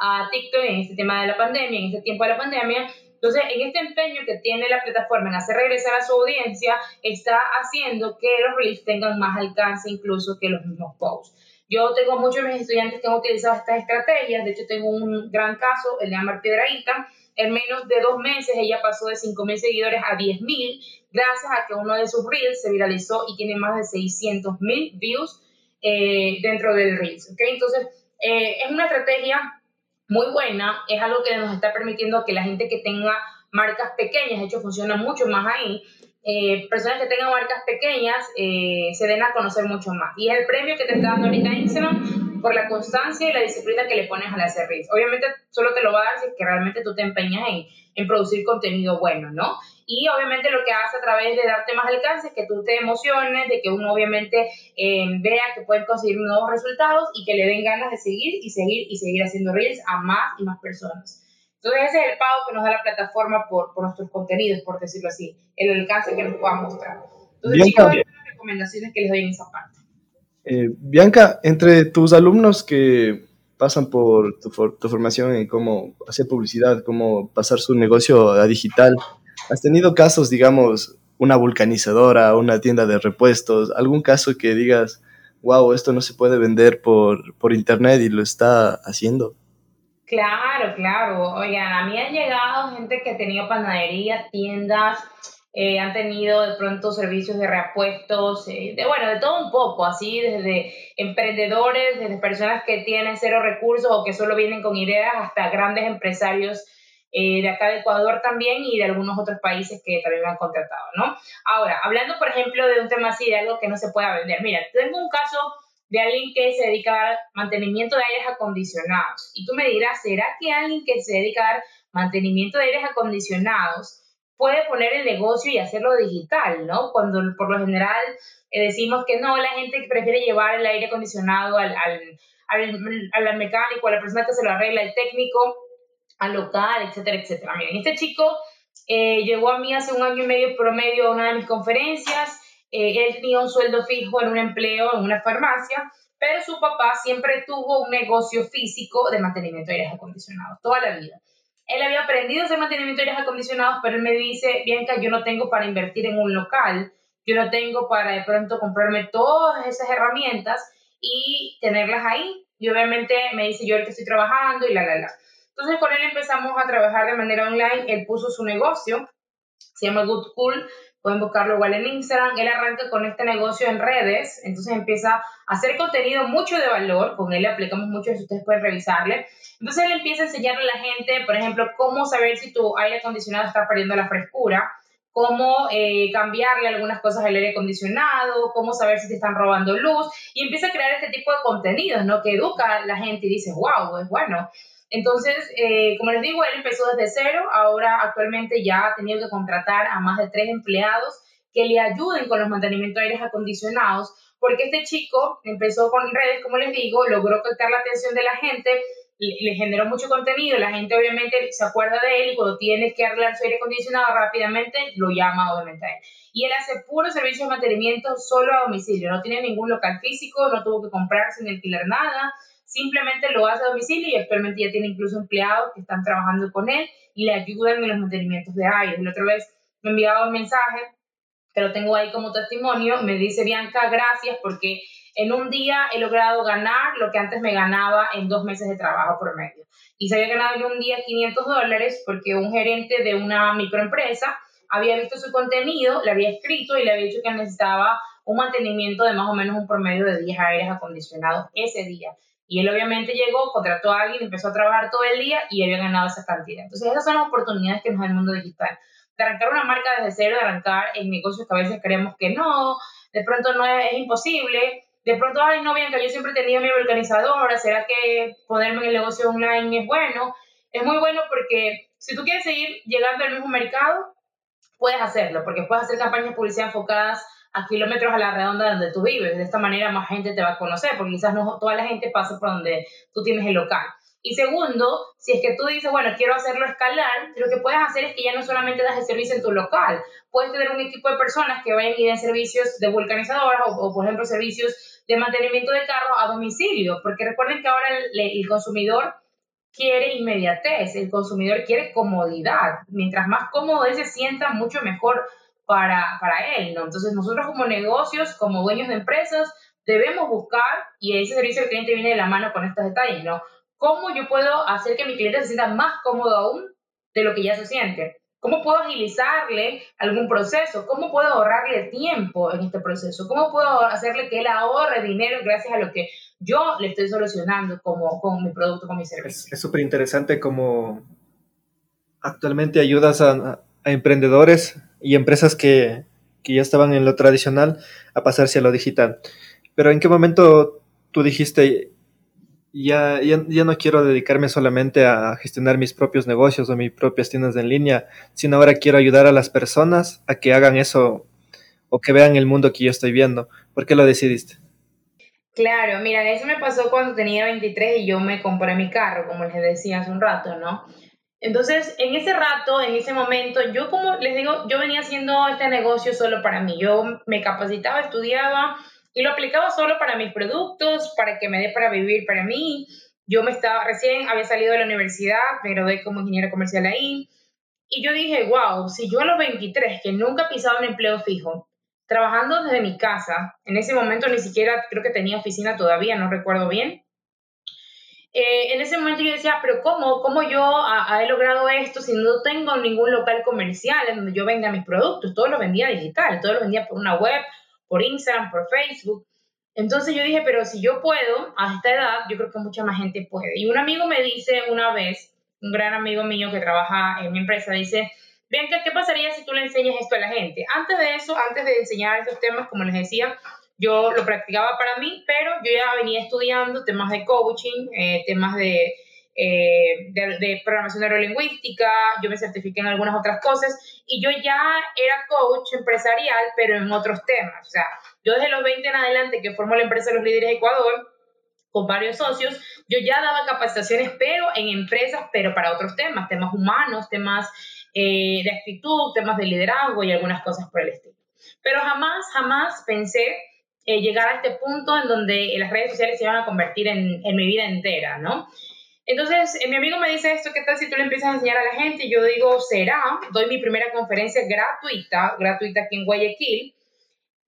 a TikTok en este tema de la pandemia, en este tiempo de la pandemia, entonces, en este empeño que tiene la plataforma en hacer regresar a su audiencia, está haciendo que los Reels tengan más alcance incluso que los mismos posts. Yo tengo muchos de mis estudiantes que han utilizado estas estrategias, de hecho tengo un gran caso, el de Amar Piedraíta, en menos de dos meses ella pasó de 5.000 seguidores a 10.000 gracias a que uno de sus reels se viralizó y tiene más de 600.000 views eh, dentro del reels. ¿okay? Entonces, eh, es una estrategia muy buena, es algo que nos está permitiendo que la gente que tenga marcas pequeñas, de hecho funciona mucho más ahí, eh, personas que tengan marcas pequeñas eh, se den a conocer mucho más. Y es el premio que te está dando ahorita Instagram por la constancia y la disciplina que le pones a la reels. Obviamente solo te lo va a dar si es que realmente tú te empeñas en, en producir contenido bueno, ¿no? Y obviamente lo que hace a través de darte más alcance es que tú te emociones, de que uno obviamente eh, vea que pueden conseguir nuevos resultados y que le den ganas de seguir y seguir y seguir haciendo reels a más y más personas. Entonces ese es el pago que nos da la plataforma por, por nuestros contenidos, por decirlo así, el alcance que nos pueda mostrar. Entonces, Bianca, chicos, las recomendaciones que les doy en esa parte. Eh, Bianca, entre tus alumnos que pasan por tu, formación en cómo hacer publicidad, cómo pasar su negocio a digital, ¿has tenido casos, digamos, una vulcanizadora, una tienda de repuestos, algún caso que digas, wow, esto no se puede vender por, por internet y lo está haciendo? Claro, claro. Oigan, a mí han llegado gente que ha tenido panaderías, tiendas, eh, han tenido de pronto servicios de repuestos, eh, de, bueno, de todo un poco, así desde emprendedores, desde personas que tienen cero recursos o que solo vienen con ideas, hasta grandes empresarios eh, de acá de Ecuador también y de algunos otros países que también me han contratado, ¿no? Ahora, hablando, por ejemplo, de un tema así, de algo que no se pueda vender. Mira, tengo un caso de alguien que se dedica al mantenimiento de aires acondicionados. Y tú me dirás, ¿será que alguien que se dedica al mantenimiento de aires acondicionados puede poner el negocio y hacerlo digital, ¿no? Cuando por lo general eh, decimos que no, la gente prefiere llevar el aire acondicionado al, al, al, mecánico, a la persona que se lo arregla, el técnico, al local, etcétera, etcétera. Miren, este chico eh, llegó a mí hace un año y medio promedio a una de mis conferencias eh, él tenía un sueldo fijo en un empleo en una farmacia, pero su papá siempre tuvo un negocio físico de mantenimiento de aires acondicionados, toda la vida. Él había aprendido a hacer mantenimiento de aires acondicionados, pero él me dice, Bianca, yo no tengo para invertir en un local, yo no tengo para de pronto comprarme todas esas herramientas y tenerlas ahí. Y obviamente me dice, yo que estoy trabajando y la, la, la. Entonces con él empezamos a trabajar de manera online, él puso su negocio, se llama Good Cool, pueden buscarlo igual en Instagram. Él arranca con este negocio en redes, entonces empieza a hacer contenido mucho de valor, con él le aplicamos mucho, si ustedes pueden revisarle. Entonces él empieza a enseñarle a la gente, por ejemplo, cómo saber si tu aire acondicionado está perdiendo la frescura, cómo eh, cambiarle algunas cosas al aire acondicionado, cómo saber si te están robando luz, y empieza a crear este tipo de contenidos, ¿no? Que educa a la gente y dice, wow, es bueno. Entonces, eh, como les digo, él empezó desde cero, ahora actualmente ya ha tenido que contratar a más de tres empleados que le ayuden con los mantenimientos de aires acondicionados, porque este chico empezó con redes, como les digo, logró captar la atención de la gente, le, generó mucho contenido, la gente obviamente se acuerda de él y cuando tiene que arreglar su aire acondicionado rápidamente lo llama obviamente a él. Y él hace puro servicio de mantenimiento solo a domicilio, no tiene ningún local físico, no tuvo que comprarse ni alquilar nada, simplemente lo hace a domicilio y actualmente ya tiene incluso empleados que están trabajando con él y le ayudan en los mantenimientos de aire. La otra vez me enviaba un mensaje, que lo tengo ahí como testimonio, me dice Bianca, gracias porque en un día he logrado ganar lo que antes me ganaba en dos meses de trabajo por medio. Y se había ganado en un día 500 dólares porque un gerente de una microempresa había visto su contenido, le había escrito y le había dicho que necesitaba un mantenimiento de más o menos un promedio de 10 aires acondicionados ese día. Y él obviamente llegó, contrató a alguien, empezó a trabajar todo el día y había ganado esa cantidad. Entonces esas son las oportunidades que nos da el mundo digital. De arrancar una marca desde cero, de arrancar en negocios que a veces creemos que no, de pronto no es, imposible. De pronto, ay, no, que yo siempre tenido mi organizadora, ¿será que ponerme en el negocio online es bueno? es muy bueno porque si tú quieres seguir llegando al mismo mercado, puedes hacerlo, porque puedes hacer campañas de publicidad enfocadas a kilómetros a la redonda donde tú vives. De esta manera más gente te va a conocer, porque quizás no toda la gente pasa por donde tú tienes el local. Y segundo, si es que tú dices, bueno, quiero hacerlo escalar, lo que puedes hacer es que ya no solamente das el servicio en tu local, puedes tener un equipo de personas que vayan y den servicios de vulcanizadoras o, por ejemplo, servicios de mantenimiento de carros a domicilio, porque recuerden que ahora el consumidor quiere inmediatez, el consumidor quiere comodidad. Mientras más cómodo él se sienta, mucho mejor para, para él, ¿no? Entonces nosotros como negocios, como dueños de empresas, debemos buscar, y ese servicio al cliente viene de la mano con estos detalles, ¿no? ¿Cómo yo puedo hacer que mi cliente se sienta más cómodo aún de lo que ya se siente? ¿Cómo puedo agilizarle algún proceso? ¿Cómo puedo ahorrarle tiempo en este proceso? ¿Cómo puedo hacerle que él ahorre dinero gracias a lo que yo le estoy solucionando como, con mi producto, con mi servicio? Es súper interesante cómo actualmente ayudas a, emprendedores y empresas que, que, ya estaban en lo tradicional a pasarse a lo digital. Pero ¿en qué momento tú dijiste, ya, ya, no quiero dedicarme solamente a gestionar mis propios negocios o mis propias tiendas en línea, sino ahora quiero ayudar a las personas a que hagan eso o que vean el mundo que yo estoy viendo. ¿Por qué lo decidiste? Claro, mira, eso me pasó cuando tenía 23 y yo me compré mi carro, como les decía hace un rato, ¿no? Entonces, en ese rato, en ese momento, yo como les digo, yo venía haciendo este negocio solo para mí. Yo me capacitaba, estudiaba, y lo aplicaba solo para mis productos, para que me dé para vivir para mí. Yo me estaba, recién había salido de la universidad, me gradué como ingeniera comercial ahí. Y yo dije, wow, si yo a los 23, que nunca he pisado un empleo fijo, trabajando desde mi casa, en ese momento ni siquiera creo que tenía oficina todavía, no recuerdo bien. Eh, en ese momento yo decía, pero ¿cómo, cómo yo he logrado esto si no tengo ningún local comercial en donde yo venda mis productos? Todo lo vendía digital, todo lo vendía por una web por Instagram, por Facebook. Entonces yo dije, pero si yo puedo, a esta edad, yo creo que mucha más gente puede. Y un amigo me dice una vez, un gran amigo mío que trabaja en mi empresa, dice, Bianca, ¿qué pasaría si tú le enseñas esto a la gente? Antes de eso, antes de enseñar estos temas, como les decía, yo lo practicaba para mí, pero yo ya venía estudiando temas de coaching, eh, temas de eh, de, programación neurolingüística, yo me certifiqué en algunas otras cosas y yo ya era coach empresarial, pero en otros temas. O sea, yo desde los 20 en adelante que formó la empresa Los Líderes Ecuador, con varios socios, yo ya daba capacitaciones, pero en empresas, pero para otros temas, temas humanos, temas eh, de actitud, temas de liderazgo y algunas cosas por el estilo. Pero jamás, jamás pensé eh, llegar a este punto en donde las redes sociales se iban a convertir en, en mi vida entera, ¿no? Entonces, eh, mi amigo me dice esto, ¿qué tal si tú le empiezas a enseñar a la gente? Yo digo, será, doy mi primera conferencia gratuita, gratuita aquí en Guayaquil.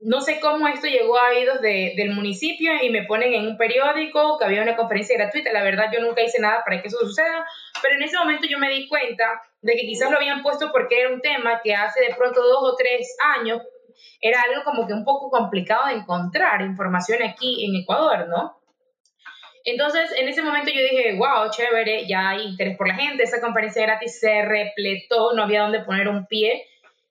No sé cómo esto llegó a oídos del municipio y me ponen en un periódico que había una conferencia gratuita. La verdad, yo nunca hice nada para que eso suceda, pero en ese momento yo me di cuenta de que quizás lo habían puesto porque era un tema que hace de pronto dos o tres años era algo como que un poco complicado de encontrar información aquí en Ecuador, ¿no? Entonces, en ese momento yo dije, wow, chévere, ya hay interés por la gente, esa conferencia gratis se repletó, no había dónde poner un pie.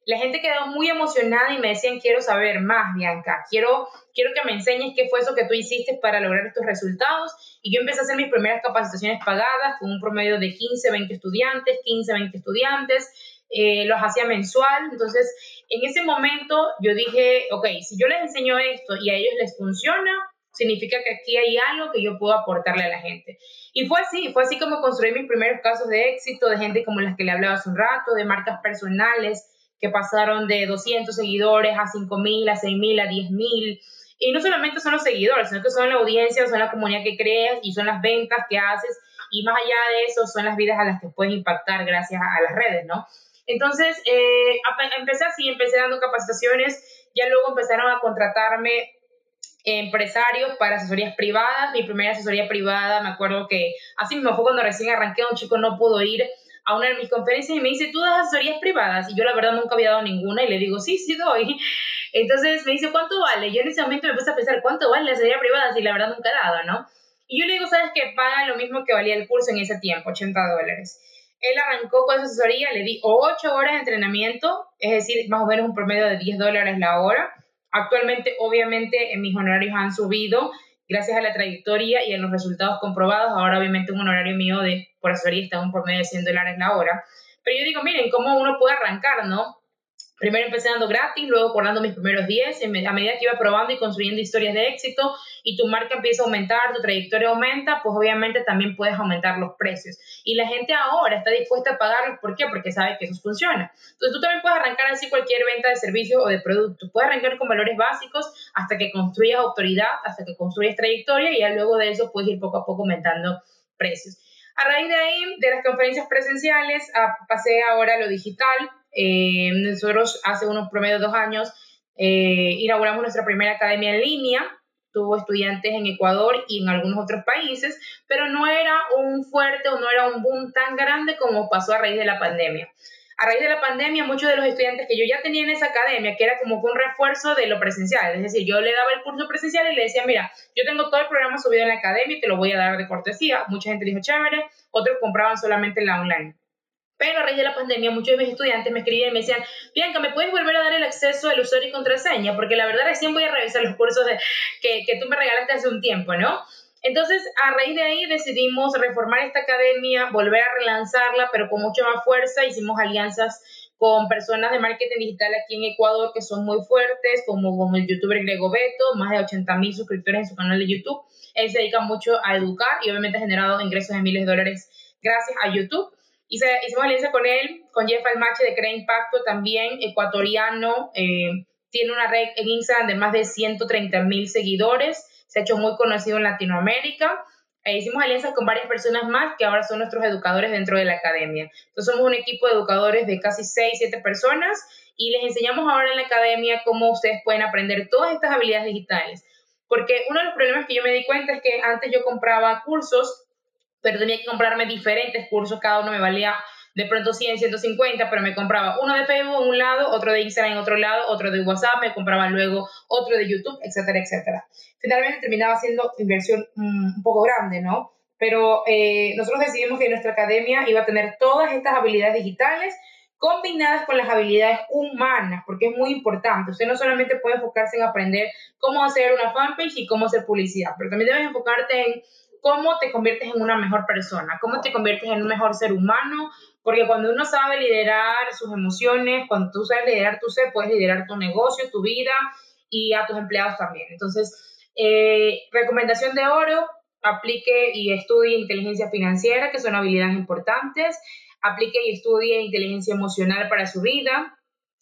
La gente quedó muy emocionada y me decían, quiero saber más, Bianca, quiero, quiero que me enseñes qué fue eso que tú hiciste para lograr estos resultados. Y yo empecé a hacer mis primeras capacitaciones pagadas con un promedio de 15, 20 estudiantes, 15, 20 estudiantes. Eh, los hacía mensual. Entonces, en ese momento yo dije, ok, si yo les enseño esto y a ellos les funciona, significa que aquí hay algo que yo puedo aportarle a la gente. Y fue así, fue así como construí mis primeros casos de éxito de gente como las que le hablaba hace un rato, de marcas personales que pasaron de 200 seguidores a 5.000, a 6.000, a 10.000. Y no solamente son los seguidores, sino que son la audiencia, son la comunidad que creas y son las ventas que haces. Y más allá de eso, son las vidas a las que puedes impactar gracias a, las redes, ¿no? Entonces, eh, empecé así, empecé dando capacitaciones, ya luego empezaron a contratarme empresarios para asesorías privadas. Mi primera asesoría privada, me acuerdo que así mismo fue cuando recién arranqué, un chico no pudo ir a una de mis conferencias y me dice, ¿tú das asesorías privadas? Y yo la verdad nunca había dado ninguna y le digo, sí, sí doy. *laughs* Entonces me dice, ¿cuánto vale? Yo en ese momento me puse a pensar, ¿cuánto vale la asesoría privada? Si la verdad nunca he dado, ¿no? Y yo le digo, ¿sabes qué? Paga lo mismo que valía el curso en ese tiempo, 80 dólares. Él arrancó con esa asesoría, le di 8 horas de entrenamiento, es decir, más o menos un promedio de 10 dólares la hora Actualmente, obviamente, mis honorarios han subido gracias a la trayectoria y a los resultados comprobados, ahora obviamente un honorario mío de por asesoría está un por medio de 100 dólares la hora. Pero yo digo, miren, cómo uno puede arrancar, ¿no? Primero empecé dando gratis, luego cobrando mis primeros 10, a medida que iba probando y construyendo historias de éxito y tu marca empieza a aumentar, tu trayectoria aumenta, pues obviamente también puedes aumentar los precios. Y la gente ahora está dispuesta a pagarlos, ¿por qué? Porque sabe que eso funciona. Entonces tú también puedes arrancar así cualquier venta de servicio o de producto. Puedes arrancar con valores básicos hasta que construyas autoridad, hasta que construyas trayectoria y ya luego de eso puedes ir poco a poco aumentando precios. A raíz de ahí, de las conferencias presenciales, ah, pasé ahora a lo digital eh, nosotros hace unos promedio dos años eh, inauguramos nuestra primera academia en línea. Tuvo estudiantes en Ecuador y en algunos otros países, pero no era un fuerte o no era un boom tan grande como pasó a raíz de la pandemia. A raíz de la pandemia, muchos de los estudiantes que yo ya tenía en esa academia, que era como un refuerzo de lo presencial, es decir, yo le daba el curso presencial y le decía, mira, yo tengo todo el programa subido en la academia y te lo voy a dar de cortesía. Mucha gente dijo, chévere, otros compraban solamente la online. Pero a raíz de la pandemia, muchos de mis estudiantes me escribían y me decían, Bianca, ¿me puedes volver a dar el acceso al usuario y contraseña? Porque la verdad recién voy a revisar los cursos que, que tú me regalaste hace un tiempo, ¿no? Entonces, a raíz de ahí decidimos reformar esta academia, volver a relanzarla, pero con mucha más fuerza. Hicimos alianzas con personas de marketing digital aquí en Ecuador que son muy fuertes, como con el youtuber Grego Beto, más de 80 mil suscriptores en su canal de YouTube. Él se dedica mucho a educar y obviamente ha generado ingresos de miles de dólares gracias a YouTube. Hice, hicimos alianza con él, con Jeff Almache de Crea Impacto, también ecuatoriano. Eh, tiene una red en Instagram de más de 130 mil seguidores. Se ha hecho muy conocido en Latinoamérica. E hicimos alianzas con varias personas más que ahora son nuestros educadores dentro de la academia. Entonces somos un equipo de educadores de casi 6, 7 personas y les enseñamos ahora en la academia cómo ustedes pueden aprender todas estas habilidades digitales. Porque uno de los problemas que yo me di cuenta es que antes yo compraba cursos pero tenía que comprarme diferentes cursos, cada uno me valía de pronto 100, 150, pero me compraba uno de Facebook en un lado, otro de Instagram en otro lado, otro de WhatsApp, me compraba luego otro de YouTube, etcétera, etcétera. Finalmente terminaba siendo inversión mm, un poco grande, ¿no? Pero eh, nosotros decidimos que nuestra academia iba a tener todas estas habilidades digitales combinadas con las habilidades humanas, porque es muy importante. Usted no solamente puede enfocarse en aprender cómo hacer una fanpage y cómo hacer publicidad, pero también debes enfocarte en cómo te conviertes en una mejor persona, cómo te conviertes en un mejor ser humano, porque cuando uno sabe liderar sus emociones, cuando tú sabes liderar tu ser, puedes liderar tu negocio, tu vida y a tus empleados también. Entonces, eh, recomendación de oro, aplique y estudie inteligencia financiera, que son habilidades importantes, aplique y estudie inteligencia emocional para su vida,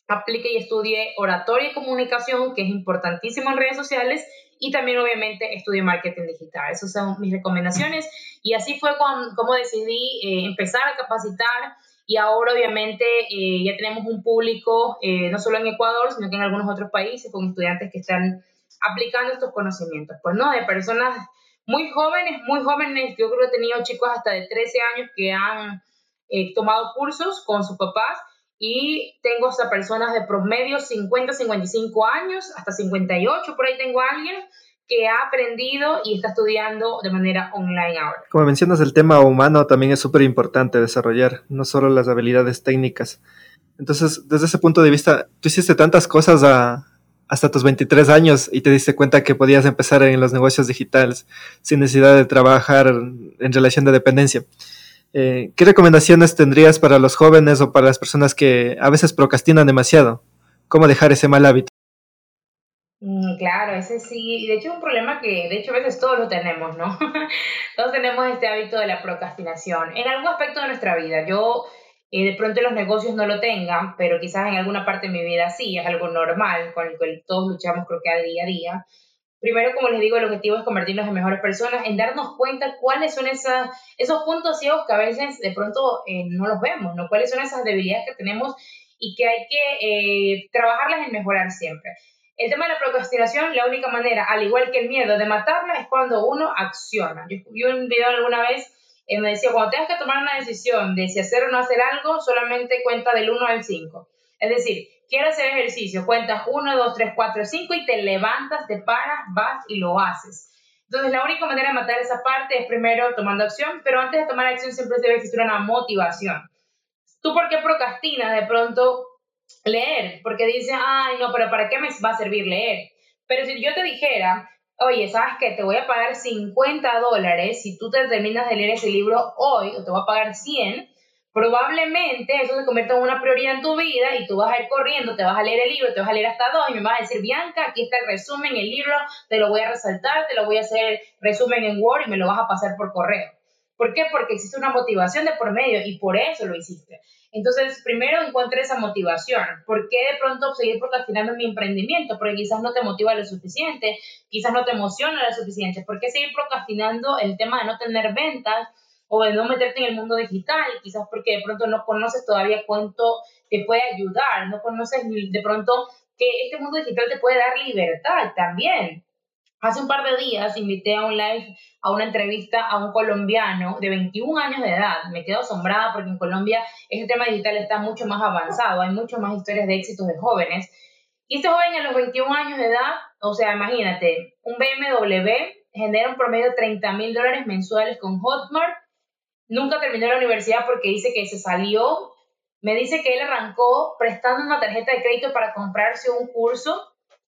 aplique y estudie oratoria y comunicación, que es importantísimo en redes sociales, y también obviamente estudio marketing digital. Esas son mis recomendaciones. Y así fue como decidí eh, empezar a capacitar. Y ahora obviamente eh, ya tenemos un público eh, no solo en Ecuador, sino que en algunos otros países con estudiantes que están aplicando estos conocimientos. Pues no, de personas muy jóvenes, muy jóvenes, yo creo que he tenido chicos hasta de 13 años que han tomado cursos con sus papás y tengo hasta personas de promedio 50, 55 años, hasta 58, por ahí tengo a alguien que ha aprendido y está estudiando de manera online ahora. Como mencionas, el tema humano también es súper importante desarrollar, no solo las habilidades técnicas. Entonces, desde ese punto de vista, tú hiciste tantas cosas hasta tus 23 años y te diste cuenta que podías empezar en los negocios digitales sin necesidad de trabajar en relación de dependencia. Eh, ¿Qué recomendaciones tendrías para los jóvenes o para las personas que a veces procrastinan demasiado? ¿Cómo dejar ese mal hábito? Mm, claro, ese sí, de hecho es un problema que de hecho a veces todos lo tenemos, ¿no? *laughs* todos tenemos este hábito de la procrastinación en algún aspecto de nuestra vida. Yo eh, de pronto los negocios no lo tengan, pero quizás en alguna parte de mi vida sí, es algo normal con el que todos luchamos creo que a día a día. Primero, como les digo, el objetivo es convertirnos en mejores personas, en darnos cuenta cuáles son esas, esos puntos ciegos que a veces de pronto eh, no los vemos, ¿no? Cuáles son esas debilidades que tenemos y que hay que eh, trabajarlas en mejorar siempre. El tema de la procrastinación, la única manera, al igual que el miedo de matarla, es cuando uno acciona. Yo vi un video alguna vez y me decía, cuando tengas que tomar una decisión de si hacer o no hacer algo, solamente cuenta del 1 al 5. Es decir, quieres hacer ejercicio, cuentas 1, 2, 3, 4, 5 y te levantas, te paras, vas y lo haces. Entonces, la única manera de matar esa parte es primero tomando acción, pero antes de tomar acción siempre debe existir una motivación. ¿Tú por qué procrastinas de pronto leer? Porque dices, ay, no, pero ¿para qué me va a servir leer? Pero si yo te dijera oye, ¿sabes qué? Te voy a pagar 50 dólares si tú te terminas de leer ese libro hoy, o te voy a pagar 100, probablemente eso se convierta en una prioridad en tu vida y tú vas a ir corriendo, te vas a leer el libro, te vas a leer hasta dos y me vas a decir, Bianca, aquí está el resumen, el libro, te lo voy a resaltar, te lo voy a hacer resumen en Word y me lo vas a pasar por correo. ¿Por qué? Porque existe una motivación de por medio y por eso lo hiciste. Entonces, primero encuentre esa motivación. ¿Por qué de pronto seguir procrastinando en mi emprendimiento? Porque quizás no te motiva lo suficiente, quizás no te emociona lo suficiente. ¿Por qué seguir procrastinando el tema de no tener ventas o de no meterte en el mundo digital? Quizás porque de pronto no conoces todavía cuánto te puede ayudar, no conoces de pronto que este mundo digital te puede dar libertad también. Hace un par de días invité a un live, a una entrevista a un colombiano de 21 años de edad. Me quedo asombrada porque en Colombia este tema digital está mucho más avanzado, hay mucho más historias de éxitos de jóvenes. Y este joven a los 21 años de edad, o sea, imagínate, un BMW genera un promedio de 30 mil dólares mensuales con Hotmart. Nunca terminó la universidad porque dice que se salió. Me dice que él arrancó prestando una tarjeta de crédito para comprarse un curso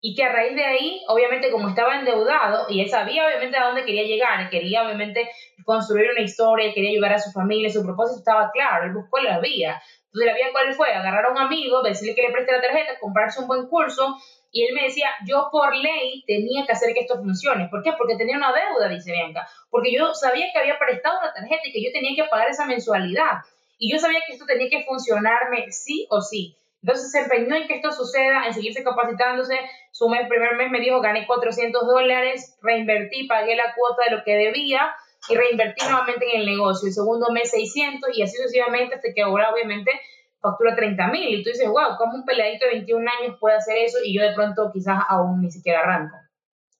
y que a raíz de ahí, obviamente como estaba endeudado y él sabía obviamente a dónde quería llegar, quería obviamente construir una historia, quería ayudar a su familia, su propósito estaba claro, él buscó la vía. Entonces la vía cuál fue, agarrar a un amigo, decirle que le preste la tarjeta, comprarse un buen curso y él me decía, yo por ley tenía que hacer que esto funcione. ¿Por qué? Porque tenía una deuda, dice Bianca, porque yo sabía que había prestado la tarjeta y que yo tenía que pagar esa mensualidad. Y yo sabía que esto tenía que funcionarme sí o sí. Entonces se empeñó en que esto suceda, en seguirse capacitándose. Su mes, primer mes me dijo, gané 400 dólares, reinvertí, pagué la cuota de lo que debía y reinvertí nuevamente en el negocio. El segundo mes 600 y así sucesivamente hasta que ahora obviamente factura 30 mil. Y tú dices, wow, ¿cómo un peladito de 21 años puede hacer eso? Y yo de pronto quizás aún ni siquiera arranco.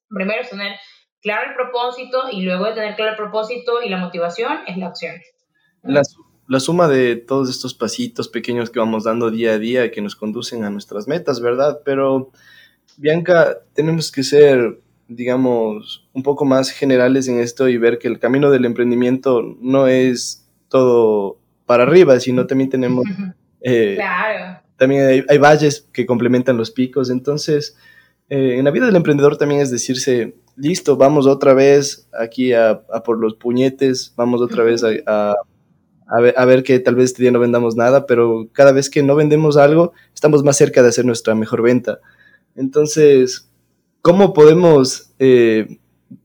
Primero es tener claro el propósito y luego de tener claro el propósito y la motivación es la acción. Las la suma de todos estos pasitos pequeños que vamos dando día a día que nos conducen a nuestras metas, ¿verdad? Pero, Bianca, tenemos que ser, digamos, un poco más generales en esto y ver que el camino del emprendimiento no es todo para arriba, sino también tenemos... *laughs* Eh, claro. También hay, valles que complementan los picos, entonces... Eh, en la vida del emprendedor también es decirse, listo, vamos otra vez aquí a, por los puñetes, vamos otra vez a a ver, que tal vez este día no vendamos nada, pero cada vez que no vendemos algo, estamos más cerca de hacer nuestra mejor venta. Entonces, ¿cómo podemos, eh,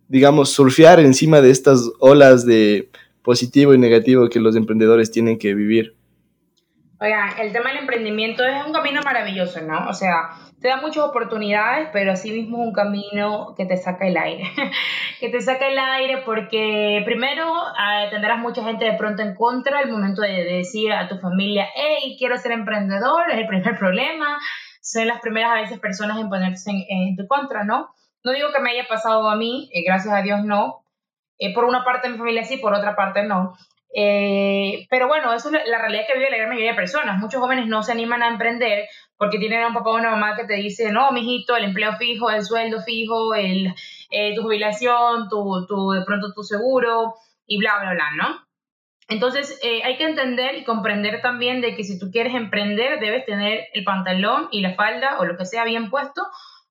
digamos, surfear encima de estas olas de positivo y negativo que los emprendedores tienen que vivir? Oigan, el tema del emprendimiento es un camino maravilloso, ¿no? O sea, te da muchas oportunidades, pero así mismo es un camino que te saca el aire. *laughs* que te saca el aire porque primero ah, tendrás mucha gente de pronto en contra al momento de, decir a tu familia, hey, quiero ser emprendedor, es el primer problema. Son las primeras a veces personas en ponerse en, tu contra, ¿no? No digo que me haya pasado a mí, eh, gracias a Dios no. Eh, por una parte de mi familia sí, por otra parte no. Eh, pero bueno, eso es la realidad que vive la gran mayoría de personas. Muchos jóvenes no se animan a emprender porque tienen a un papá o una mamá que te dice, no, mijito, el empleo fijo, el sueldo fijo, el, eh, tu jubilación, tu, tu, de pronto tu seguro y bla, bla, bla, ¿no? Entonces, eh, hay que entender y comprender también de que si tú quieres emprender, debes tener el pantalón y la falda o lo que sea bien puesto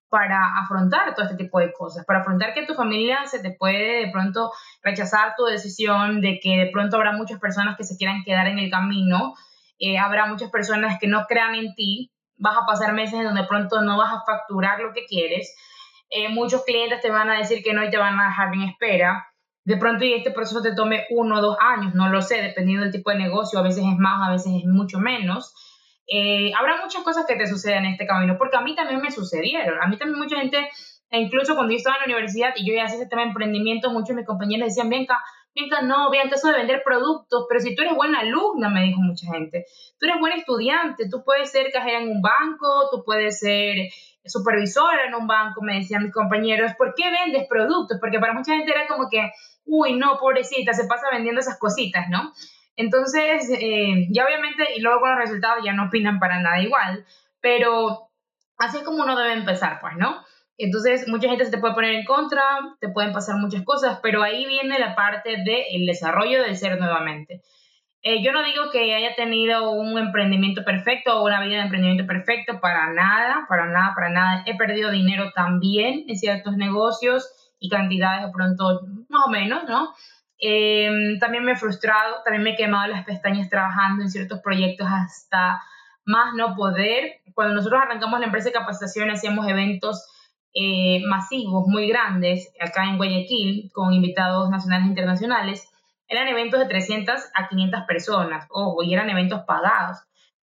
para afrontar todo este tipo de cosas, para afrontar que tu familia se te puede de pronto rechazar tu decisión, de que de pronto habrá muchas personas que se quieran quedar en el camino, eh, habrá muchas personas que no crean en ti, vas a pasar meses en donde de pronto no vas a facturar lo que quieres, eh, muchos clientes te van a decir que no y te van a dejar en espera, de pronto y este proceso te tome uno o dos años, no lo sé, dependiendo del tipo de negocio, a veces es más, a veces es mucho menos. Eh, habrá muchas cosas que te sucedan en este camino, porque a mí también me sucedieron. A mí también mucha gente, e incluso cuando yo estaba en la universidad y yo ya hacía ese tema de emprendimiento, muchos de mis compañeros decían, Bianca, Bianca, no, Bianca, eso de vender productos, pero si tú eres buena alumna, me dijo mucha gente, tú eres buena estudiante, tú puedes ser cajera en un banco, tú puedes ser supervisora en un banco, me decían mis compañeros, ¿por qué vendes productos? Porque para mucha gente era como que, uy, no, pobrecita, se pasa vendiendo esas cositas, ¿no? Entonces, eh, ya obviamente, y luego con los resultados ya no opinan para nada igual, pero así es como uno debe empezar, pues, ¿no? Entonces, mucha gente se te puede poner en contra, te pueden pasar muchas cosas, pero ahí viene la parte del desarrollo del ser nuevamente. Eh, yo no digo que haya tenido un emprendimiento perfecto o una vida de emprendimiento perfecto, para nada, para nada, para nada. He perdido dinero también en ciertos negocios y cantidades de pronto más o menos, ¿no? Em, también me he frustrado, también me he quemado las pestañas trabajando en ciertos proyectos hasta más no poder. Cuando nosotros arrancamos la empresa de capacitación hacíamos eventos eh, masivos, muy grandes, acá en Guayaquil, con invitados nacionales e internacionales. Eran eventos de 300 a 500 personas, ojo, y eran eventos pagados.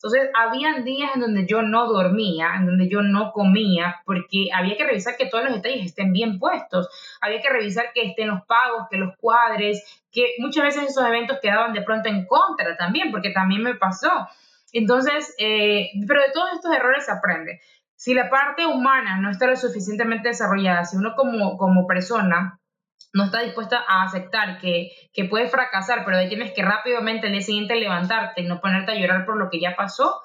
Entonces, habían días en donde yo no dormía, en donde yo no comía, porque había que revisar que todos los detalles estén bien puestos, había que revisar que estén los pagos, que los cuadres, que muchas veces esos eventos quedaban de pronto en contra también, porque también me pasó. Entonces, eh, pero de todos estos errores se aprende. Si la parte humana no está lo suficientemente desarrollada, si uno como, como persona no está dispuesta a aceptar que, que puedes fracasar, pero tienes que rápidamente el día siguiente levantarte y no ponerte a llorar por lo que ya pasó,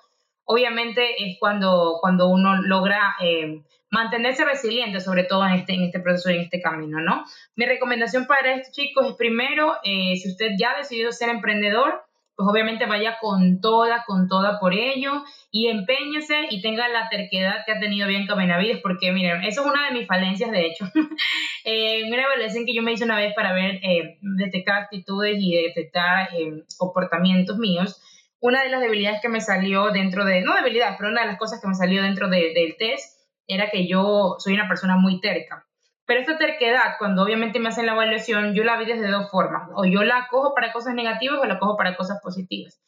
obviamente es cuando, cuando uno logra eh, mantenerse resiliente, sobre todo en este, en este proceso y en este camino, ¿no? Mi recomendación para estos chicos es primero, eh, si usted ya ha decidido ser emprendedor, pues obviamente vaya con toda, con toda por ello y empeñese y tenga la terquedad que ha tenido Bianca Benavides, porque miren, eso es una de mis falencias, de hecho. *laughs* eh, una evaluación que yo me hice una vez para ver, eh, detectar actitudes y detectar eh, comportamientos míos, una de las debilidades que me salió dentro de, no debilidades, pero una de las cosas que me salió dentro del test era que yo soy una persona muy terca. Pero esta terquedad, cuando obviamente me hacen la evaluación, yo la vi desde dos formas. O yo la cojo para cosas negativas o la cojo para cosas positivas.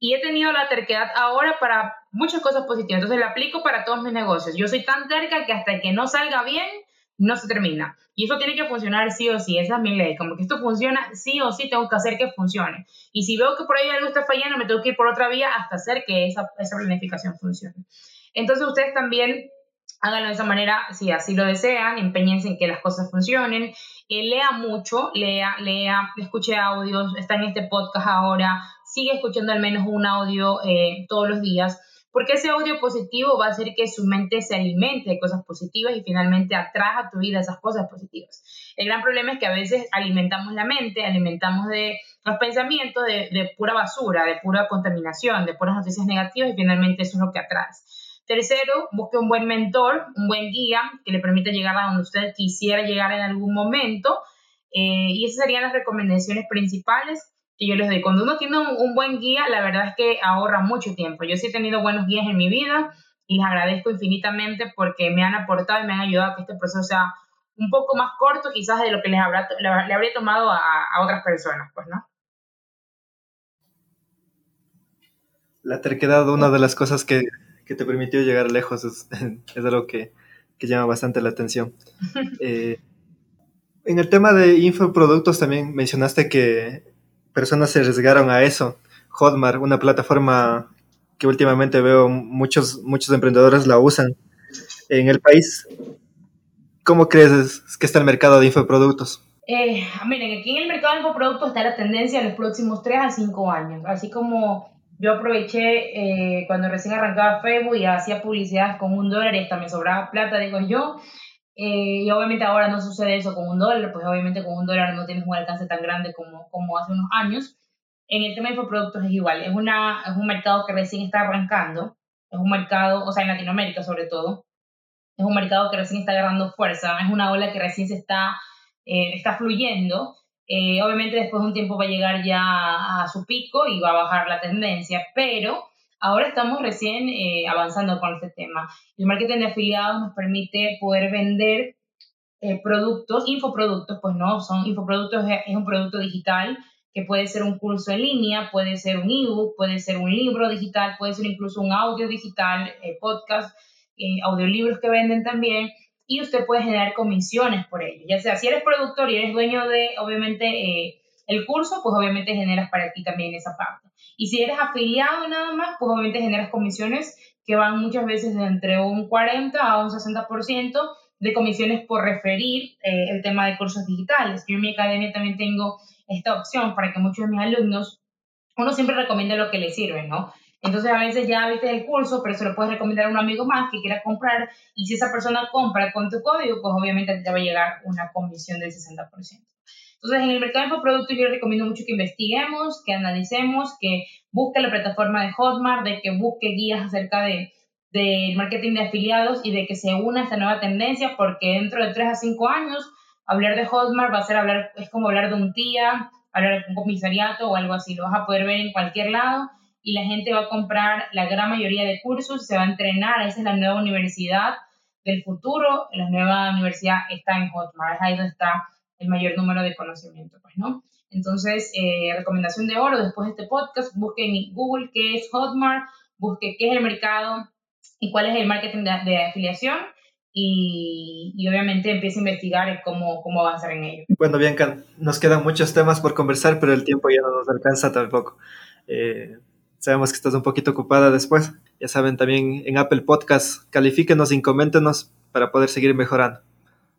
Y he tenido la terquedad ahora para muchas cosas positivas. Entonces la aplico para todos mis negocios. Yo soy tan terca que hasta que no salga bien, no se termina. Y eso tiene que funcionar sí o sí. Esa es mi ley. Como que esto funciona sí o sí, tengo que hacer que funcione. Y si veo que por ahí algo está fallando, me tengo que ir por otra vía hasta hacer que esa, esa planificación funcione. Entonces ustedes también háganlo de esa manera si así lo desean, empeñense en que las cosas funcionen, eh, lea mucho, lea, lea, escuche audios, está en este podcast ahora, sigue escuchando al menos un audio eh, todos los días, porque ese audio positivo va a hacer que su mente se alimente de cosas positivas y finalmente atraja a tu vida esas cosas positivas. El gran problema es que a veces alimentamos la mente, alimentamos de los pensamientos de, pura basura, de pura contaminación, de puras noticias negativas y finalmente eso es lo que atrae. Tercero, busque un buen mentor, un buen guía que le permita llegar a donde usted quisiera llegar en algún momento. Eh, y esas serían las recomendaciones principales que yo les doy. Cuando uno tiene un, buen guía, la verdad es que ahorra mucho tiempo. Yo sí he tenido buenos guías en mi vida y les agradezco infinitamente porque me han aportado y me han ayudado a que este proceso sea un poco más corto quizás de lo que les habrá, le, habría tomado a, a otras personas, pues, ¿no? La terquedad, una de las cosas que que te permitió llegar lejos es, *laughs* es algo que, que, llama bastante la atención. *laughs* Eh, en el tema de infoproductos también mencionaste que personas se arriesgaron a eso. Hotmart, una plataforma que últimamente veo muchos, muchos emprendedores la usan. En el país, ¿cómo crees que está el mercado de infoproductos? Eh, miren, aquí en el mercado de infoproductos está la tendencia en los próximos 3 a 5 años, así como yo aproveché eh, cuando recién arrancaba Facebook y hacía publicidad con un dólar y hasta me sobraba plata, digo yo. Eh, y obviamente ahora no sucede eso con un dólar, pues obviamente con un dólar no tienes un alcance tan grande como, como hace unos años. En el tema de infoproductos es igual, es, una, es un mercado que recién está arrancando, es un mercado, o sea, en Latinoamérica sobre todo, es un mercado que recién está agarrando fuerza, es una ola que recién se está, eh, está fluyendo eh, obviamente después de un tiempo va a llegar ya a su pico y va a bajar la tendencia, pero ahora estamos recién eh, avanzando con este tema. El marketing de afiliados nos permite poder vender eh, productos, infoproductos, pues no, son infoproductos, es un producto digital que puede ser un curso en línea, puede ser un ebook, puede ser un libro digital, puede ser incluso un audio digital, podcast, audiolibros que venden también y usted puede generar comisiones por ello. Ya sea si eres productor y eres dueño de, obviamente, eh, el curso, pues obviamente generas para ti también esa parte. Y si eres afiliado nada más, pues obviamente generas comisiones que van muchas veces de entre un 40 a un 60% de comisiones por referir eh, el tema de cursos digitales. Yo en mi academia también tengo esta opción para que muchos de mis alumnos, uno siempre recomienda lo que le sirve, ¿no? Entonces a veces ya viste el curso, pero se lo puedes recomendar a un amigo más que quiera comprar. Y si esa persona compra con tu código, pues obviamente te va a llegar una comisión del 60%. Entonces en el mercado de infoproductos yo recomiendo mucho que investiguemos, que analicemos, que busque la plataforma de Hotmart, de que busque guías acerca de del marketing de afiliados y de que se una esta nueva tendencia porque dentro de 3 a 5 años hablar de Hotmart va a ser hablar, es como hablar de un tía, hablar de un comisariato o algo así, lo vas a poder ver en cualquier lado y la gente va a comprar la gran mayoría de cursos, se va a entrenar, esa es la nueva universidad del futuro, la nueva universidad está en Hotmart, ahí donde está el mayor número de conocimiento, pues, ¿no? Entonces, eh, recomendación de oro, después de este podcast, busque en Google qué es Hotmart, busque qué es el mercado y cuál es el marketing de, afiliación y, obviamente empiece a investigar cómo, cómo avanzar en ello. Bueno, Bianca, nos quedan muchos temas por conversar, pero el tiempo ya no nos alcanza tampoco. Eh, sabemos que estás un poquito ocupada después. Ya saben, también en Apple Podcast, califíquenos y coméntenos para poder seguir mejorando.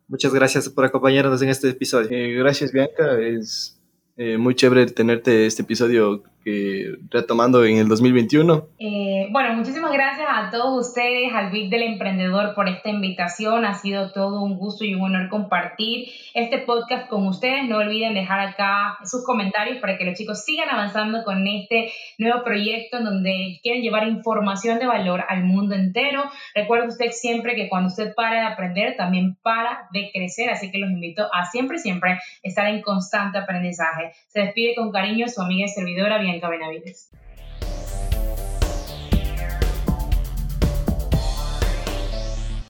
Muchas gracias por acompañarnos en este episodio. Eh, gracias, Bianca. Es eh, muy chévere tenerte este episodio retomando en el 2021. Eh, bueno, muchísimas gracias a todos ustedes, al Big del Emprendedor, por esta invitación. Ha sido todo un gusto y un honor compartir este podcast con ustedes. No olviden dejar acá sus comentarios para que los chicos sigan avanzando con este nuevo proyecto en donde quieren llevar información de valor al mundo entero. Recuerde usted siempre que cuando usted para de aprender, también para de crecer. Así que los invito a siempre, siempre estar en constante aprendizaje. Se despide con cariño su amiga y servidora, bien Benavides.